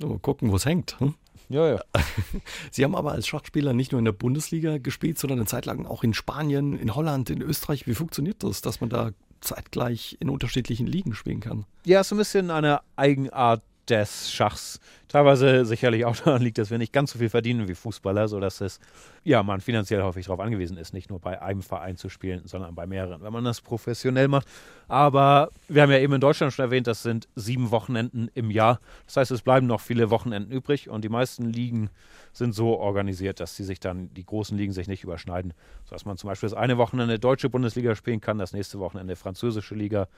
Mal gucken, wo es hängt. Hm? Ja, ja. Sie haben aber als Schachspieler nicht nur in der Bundesliga gespielt, sondern eine Zeit lang auch in Spanien, in Holland, in Österreich. Wie funktioniert das, dass man da zeitgleich in unterschiedlichen Ligen spielen kann? Ja, ist so ein bisschen eine Eigenart des Schachs. Teilweise sicherlich auch daran liegt, dass wir nicht ganz so viel verdienen wie Fußballer, sodass es, ja, man finanziell häufig darauf angewiesen ist, nicht nur bei einem Verein zu spielen, sondern bei mehreren, wenn man das professionell macht. Aber wir haben ja eben in Deutschland schon erwähnt, das sind sieben Wochenenden im Jahr. Das heißt, es bleiben noch viele Wochenenden übrig und die meisten Ligen sind so organisiert, dass sie sich dann, die großen Ligen sich nicht überschneiden. Sodass man zum Beispiel das eine Wochenende deutsche Bundesliga spielen kann, das nächste Wochenende französische Liga,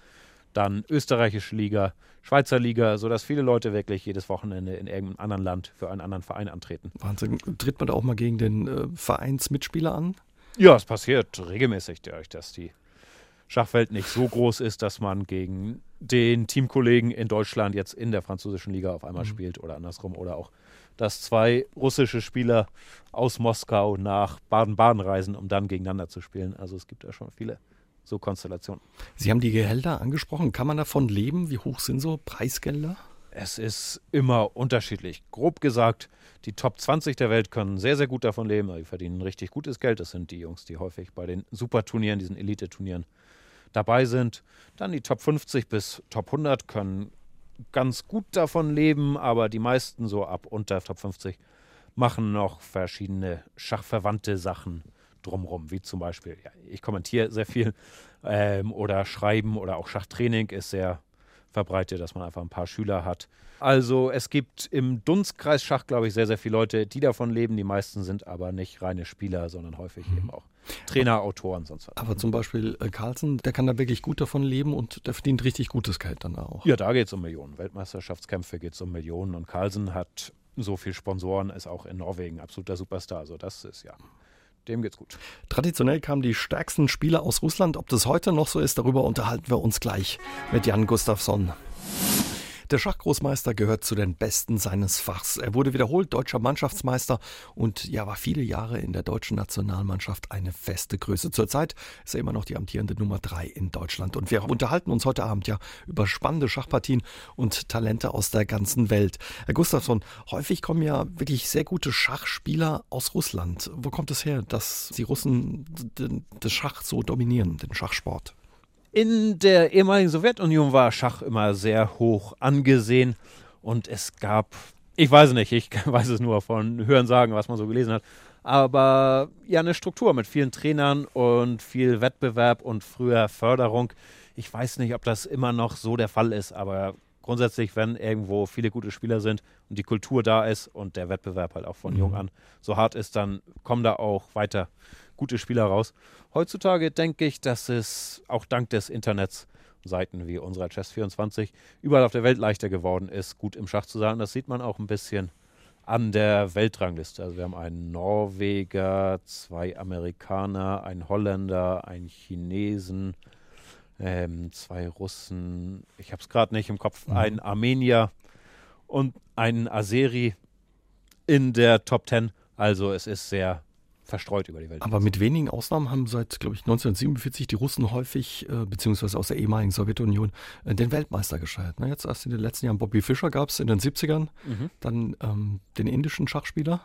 dann österreichische Liga, Schweizer Liga, sodass viele Leute wirklich jedes Wochenende in irgendeinem anderen Land für einen anderen Verein antreten. Wahnsinn. Tritt man da auch mal gegen den äh, Vereinsmitspieler an? Ja, es passiert regelmäßig, dadurch, dass die Schachwelt nicht so groß ist, dass man gegen den Teamkollegen in Deutschland jetzt in der französischen Liga auf einmal mhm. spielt oder andersrum oder auch, dass zwei russische Spieler aus Moskau nach Baden-Baden reisen, um dann gegeneinander zu spielen. Also es gibt da schon viele so Konstellationen. Sie haben die Gehälter angesprochen. Kann man davon leben? Wie hoch sind so Preisgelder? Es ist immer unterschiedlich. Grob gesagt, die Top 20 der Welt können sehr, sehr gut davon leben. Die verdienen richtig gutes Geld. Das sind die Jungs, die häufig bei den Superturnieren, diesen Elite-Turnieren dabei sind. Dann die Top 50 bis Top 100 können ganz gut davon leben, aber die meisten so ab unter Top 50 machen noch verschiedene schachverwandte Sachen drumherum, wie zum Beispiel, ja, ich kommentiere sehr viel ähm, oder Schreiben oder auch Schachtraining ist sehr verbreitet, dass man einfach ein paar Schüler hat. Also es gibt im Dunstkreis Schach, glaube ich, sehr, sehr viele Leute, die davon leben. Die meisten sind aber nicht reine Spieler, sondern häufig mhm. eben auch Trainer, Autoren, sonst was. Aber zum Beispiel äh, Carlsen, der kann da wirklich gut davon leben und der verdient richtig gutes Geld dann auch. Ja, da geht es um Millionen. Weltmeisterschaftskämpfe geht es um Millionen und Carlsen hat so viele Sponsoren, ist auch in Norwegen absoluter Superstar. Also das ist ja dem geht's gut. Traditionell kamen die stärksten Spieler aus Russland. Ob das heute noch so ist, darüber unterhalten wir uns gleich mit Jan Gustafsson. Der Schachgroßmeister gehört zu den Besten seines Fachs. Er wurde wiederholt deutscher Mannschaftsmeister und ja, war viele Jahre in der deutschen Nationalmannschaft eine feste Größe. Zurzeit ist er immer noch die amtierende Nummer drei in Deutschland. Und wir unterhalten uns heute Abend ja über spannende Schachpartien und Talente aus der ganzen Welt. Herr Gustafsson, häufig kommen ja wirklich sehr gute Schachspieler aus Russland. Wo kommt es her, dass die Russen den Schach so dominieren, den Schachsport? In der ehemaligen Sowjetunion war Schach immer sehr hoch angesehen und es gab, ich weiß nicht, ich weiß es nur von Hören sagen, was man so gelesen hat, aber ja eine Struktur mit vielen Trainern und viel Wettbewerb und früher Förderung. Ich weiß nicht, ob das immer noch so der Fall ist, aber grundsätzlich, wenn irgendwo viele gute Spieler sind und die Kultur da ist und der Wettbewerb halt auch von mhm. jung an so hart ist, dann kommen da auch weiter gute Spieler raus. Heutzutage denke ich, dass es auch dank des Internets Seiten wie unserer Chess24 überall auf der Welt leichter geworden ist, gut im Schach zu sein. Das sieht man auch ein bisschen an der Weltrangliste. Also wir haben einen Norweger, zwei Amerikaner, einen Holländer, einen Chinesen, ähm, zwei Russen, ich habe es gerade nicht im Kopf, mhm. einen Armenier und einen Azeri in der Top Ten. Also es ist sehr verstreut über die Welt. Aber mit wenigen Ausnahmen haben seit, glaube ich, 1947 die Russen häufig, äh, beziehungsweise aus der ehemaligen Sowjetunion, äh, den Weltmeister gescheit. Ne? Jetzt erst in den letzten Jahren Bobby Fischer gab es in den 70ern, mhm. dann ähm, den indischen Schachspieler.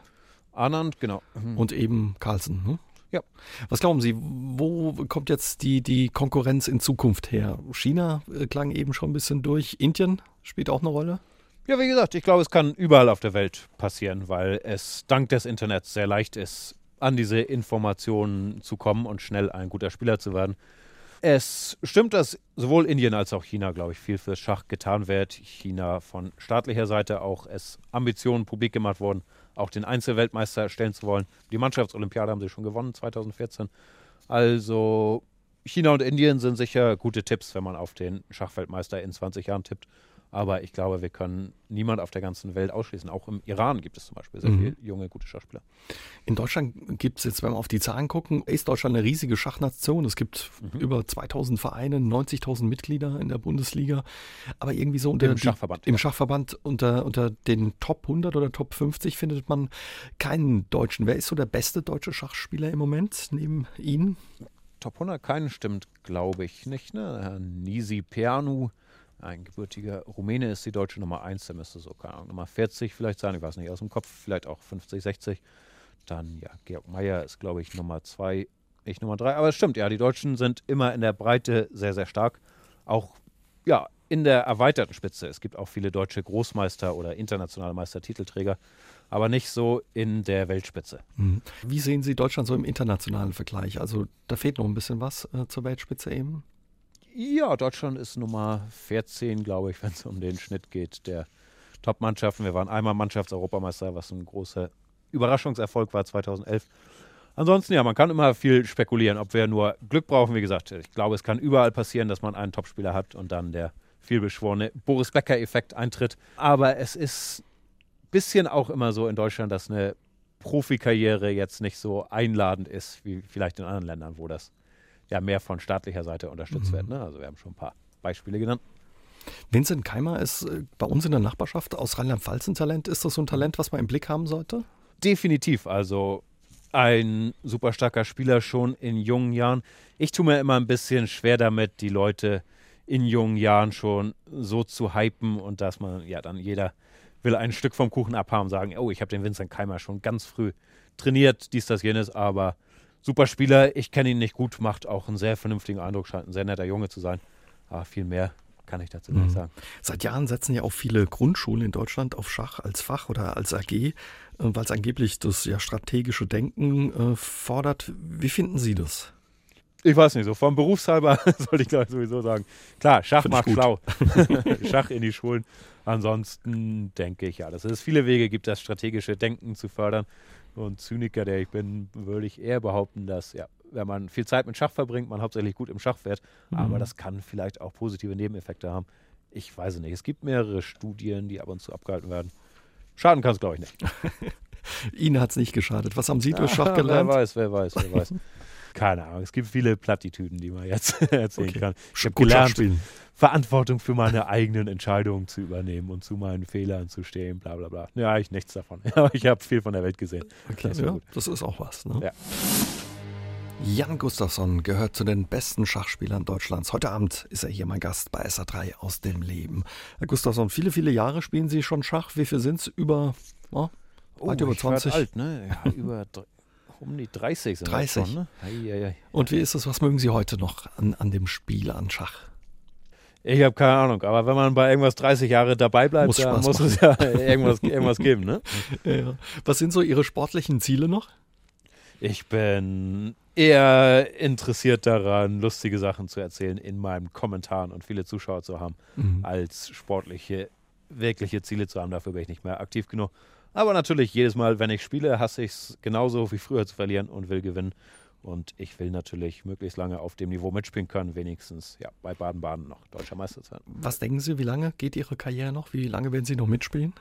Anand, genau. Mhm. Und eben Carlsen. Ne? Ja. Was glauben Sie, wo kommt jetzt die, die Konkurrenz in Zukunft her? China äh, klang eben schon ein bisschen durch. Indien spielt auch eine Rolle? Ja, wie gesagt, ich glaube, es kann überall auf der Welt passieren, weil es dank des Internets sehr leicht ist, an diese Informationen zu kommen und schnell ein guter Spieler zu werden. Es stimmt, dass sowohl Indien als auch China, glaube ich, viel für Schach getan wird. China von staatlicher Seite auch es Ambitionen publik gemacht wurden, auch den Einzelweltmeister stellen zu wollen. Die Mannschaftsolympiade haben sie schon gewonnen 2014. Also China und Indien sind sicher gute Tipps, wenn man auf den Schachweltmeister in 20 Jahren tippt. Aber ich glaube, wir können niemand auf der ganzen Welt ausschließen. Auch im Iran gibt es zum Beispiel sehr mhm. viele junge, gute Schachspieler. In Deutschland gibt es jetzt, wenn wir auf die Zahlen gucken, ist Deutschland eine riesige Schachnation. Es gibt mhm. über 2000 Vereine, 90.000 Mitglieder in der Bundesliga. Aber irgendwie so unter Im Schachverband. Im Schachverband unter, unter den Top 100 oder Top 50 findet man keinen Deutschen. Wer ist so der beste deutsche Schachspieler im Moment neben Ihnen? Top 100 keinen stimmt, glaube ich nicht. Ne? Herr Nisi Pernu ein gebürtiger Rumäne ist die deutsche Nummer 1, der müsste so, keine Ahnung, Nummer 40 vielleicht sein, ich weiß nicht, aus dem Kopf, vielleicht auch 50, 60. Dann, ja, Georg Meyer ist, glaube ich, Nummer 2, ich Nummer 3. Aber es stimmt, ja, die Deutschen sind immer in der Breite sehr, sehr stark. Auch, ja, in der erweiterten Spitze. Es gibt auch viele deutsche Großmeister oder internationale Meistertitelträger, aber nicht so in der Weltspitze. Mhm. Wie sehen Sie Deutschland so im internationalen Vergleich? Also da fehlt noch ein bisschen was äh, zur Weltspitze eben. Ja, Deutschland ist Nummer 14, glaube ich, wenn es um den Schnitt geht der Top-Mannschaften. Wir waren einmal Mannschaftseuropameister, was ein großer Überraschungserfolg war 2011. Ansonsten, ja, man kann immer viel spekulieren, ob wir nur Glück brauchen. Wie gesagt, ich glaube, es kann überall passieren, dass man einen Topspieler hat und dann der vielbeschworene Boris Becker-Effekt eintritt. Aber es ist ein bisschen auch immer so in Deutschland, dass eine Profikarriere jetzt nicht so einladend ist, wie vielleicht in anderen Ländern, wo das ja mehr von staatlicher Seite unterstützt mhm. wird. Ne? Also wir haben schon ein paar Beispiele genannt. Vincent Keimer ist äh, bei uns in der Nachbarschaft aus Rheinland-Pfalz ein Talent. Ist das so ein Talent, was man im Blick haben sollte? Definitiv. Also ein super starker Spieler schon in jungen Jahren. Ich tue mir immer ein bisschen schwer damit, die Leute in jungen Jahren schon so zu hypen und dass man, ja, dann jeder will ein Stück vom Kuchen abhaben, sagen, oh, ich habe den Vincent Keimer schon ganz früh trainiert, dies, das, jenes, aber super Spieler. Ich kenne ihn nicht gut, macht auch einen sehr vernünftigen Eindruck, scheint ein sehr netter Junge zu sein. Aber viel mehr kann ich dazu mhm. nicht sagen. Seit Jahren setzen ja auch viele Grundschulen in Deutschland auf Schach als Fach oder als AG, äh, weil es angeblich das ja strategische Denken äh, fordert. Wie finden Sie das? Ich weiß nicht, so vom Berufshalber sollte ich glaube ich sowieso sagen. Klar, Schach macht schlau. Schach in die Schulen. Ansonsten denke ich ja, dass es viele Wege gibt, das strategische Denken zu fördern und Zyniker, der ich bin, würde ich eher behaupten, dass, ja, wenn man viel Zeit mit Schach verbringt, man hauptsächlich gut im Schach fährt. Mhm. Aber das kann vielleicht auch positive Nebeneffekte haben. Ich weiß es nicht. Es gibt mehrere Studien, die ab und zu abgehalten werden. Schaden kann es, glaube ich, nicht. Ihnen hat es nicht geschadet. Was haben Sie durch Schach gelernt? Wer weiß, wer weiß, wer weiß. Keine Ahnung. Es gibt viele Plattitüden, die man jetzt erzählen okay. kann. Ich habe gelernt, Verantwortung für meine eigenen Entscheidungen zu übernehmen und zu meinen Fehlern zu stehen, bla bla bla. Ja, ich nichts davon. Aber ich habe viel von der Welt gesehen. Okay, das, ja, das ist auch was. Ne? Ja. Jan Gustafsson gehört zu den besten Schachspielern Deutschlands. Heute Abend ist er hier mein Gast bei SA3 aus dem Leben. Herr Gustafsson, viele, viele Jahre spielen Sie schon Schach. Wie viel sind es? Über, oh, oh, weit über 20? alt, ne? Ja, über um die 30 sind 30. Schon, ne? Ei, ei, ei. Und wie ist es? Was mögen Sie heute noch an, an dem Spiel, an Schach? Ich habe keine Ahnung, aber wenn man bei irgendwas 30 Jahre dabei bleibt, muss dann muss es ja irgendwas, irgendwas geben, ne? Ja. Was sind so Ihre sportlichen Ziele noch? Ich bin eher interessiert daran, lustige Sachen zu erzählen in meinen Kommentaren und viele Zuschauer zu haben, mhm. als sportliche, wirkliche Ziele zu haben. Dafür bin ich nicht mehr aktiv genug. Aber natürlich, jedes Mal, wenn ich spiele, hasse ich es genauso wie früher zu verlieren und will gewinnen. Und ich will natürlich möglichst lange auf dem Niveau mitspielen können, wenigstens ja, bei Baden-Baden noch deutscher Meister sein. Was denken Sie, wie lange geht Ihre Karriere noch? Wie lange werden Sie noch mitspielen?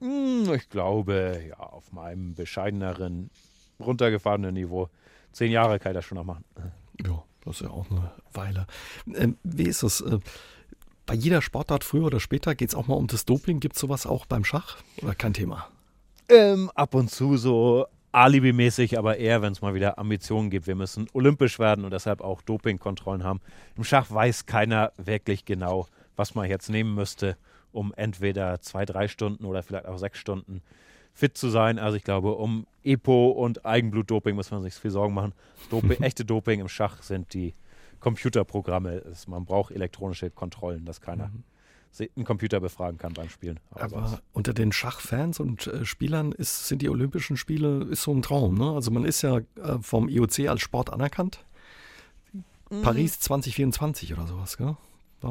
Hm, ich glaube, ja, auf meinem bescheideneren, runtergefahrenen Niveau. Zehn Jahre kann ich das schon noch machen. Ja, das ist ja auch eine Weile. Ähm, wie ist es? Äh, bei jeder Sportart, früher oder später, geht es auch mal um das Doping. Gibt es sowas auch beim Schach oder kein Thema? Ähm, ab und zu so alibimäßig, aber eher, wenn es mal wieder Ambitionen gibt. Wir müssen olympisch werden und deshalb auch Dopingkontrollen haben. Im Schach weiß keiner wirklich genau, was man jetzt nehmen müsste, um entweder zwei, drei Stunden oder vielleicht auch sechs Stunden fit zu sein. Also ich glaube, um EPO und Eigenblutdoping muss man sich viel Sorgen machen. Doping, echte Doping im Schach sind die Computerprogramme. Man braucht elektronische Kontrollen, dass keiner mhm einen Computer befragen kann beim Spielen. Aber, Aber unter den Schachfans und äh, Spielern ist, sind die Olympischen Spiele ist so ein Traum. Ne? Also man ist ja äh, vom IOC als Sport anerkannt. Mhm. Paris 2024 oder sowas, gell?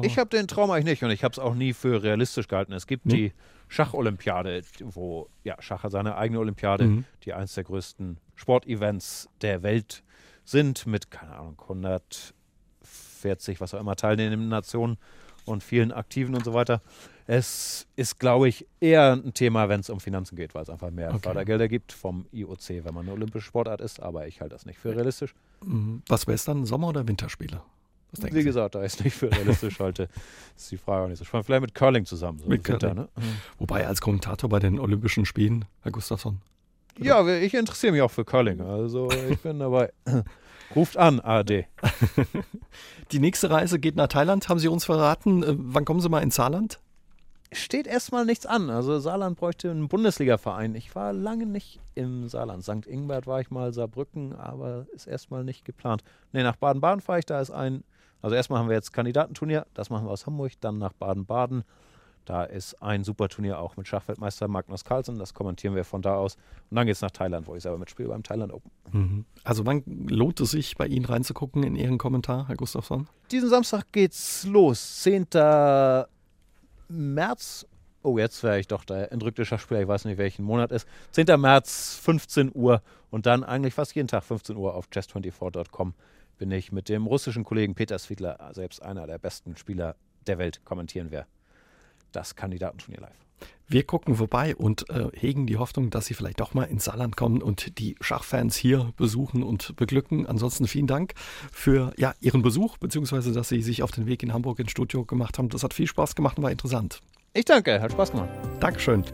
Ich habe den Traum eigentlich nicht und ich habe es auch nie für realistisch gehalten. Es gibt mhm. die Schacholympiade, wo ja, Schach hat seine eigene Olympiade, mhm. die eines der größten Sportevents der Welt sind, mit, keine Ahnung, 140, was auch immer, teilnehmenden Nationen und vielen Aktiven und so weiter. Es ist, glaube ich, eher ein Thema, wenn es um Finanzen geht, weil es einfach mehr okay. Fördergelder gibt vom IOC, wenn man eine olympische Sportart ist. Aber ich halte das nicht für realistisch. Mhm. Was wäre es dann, Sommer- oder Winterspiele? Wie Sie? gesagt, da ist nicht für realistisch halte, ist die Frage auch nicht so spannend. Vielleicht mit Curling zusammen. So mit Winter, Ne? Mhm. Wobei als Kommentator bei den Olympischen Spielen, Herr Gustafsson. Ja, ich interessiere mich auch für Curling. Also ich bin dabei. Ruft an, ARD. Die nächste Reise geht nach Thailand, haben Sie uns verraten. Äh, wann kommen Sie mal ins Saarland? Steht erstmal nichts an. Also Saarland bräuchte einen Bundesliga-Verein. Ich war lange nicht im Saarland. St. Ingbert war ich mal, Saarbrücken, aber ist erstmal nicht geplant. Ne, nach Baden-Baden fahre ich, da ist ein, also erstmal haben wir jetzt Kandidatenturnier, das machen wir aus Hamburg, dann nach Baden-Baden da ist ein super Turnier auch mit Schachweltmeister Magnus Carlsen. Das kommentieren wir von da aus. Und dann geht es nach Thailand, wo ich selber mitspiele beim Thailand Open. Mhm. Also wann lohnt es sich, bei Ihnen reinzugucken in Ihren Kommentar, Herr Gustafsson? Diesen Samstag geht's los. 10. März. Oh, jetzt wäre ich doch der entrückte Schachspieler. Ich weiß nicht, welchen Monat ist. 10. März, 15 Uhr. Und dann eigentlich fast jeden Tag 15 Uhr auf chess24.com bin ich mit dem russischen Kollegen Peter Svidler, selbst einer der besten Spieler der Welt, kommentieren wir das Kandidatenturnier live. Wir gucken vorbei und äh, hegen die Hoffnung, dass Sie vielleicht doch mal ins Saarland kommen und die Schachfans hier besuchen und beglücken. Ansonsten vielen Dank für ja, Ihren Besuch, beziehungsweise dass Sie sich auf den Weg in Hamburg ins Studio gemacht haben. Das hat viel Spaß gemacht und war interessant. Ich danke, hat Spaß gemacht. Dankeschön.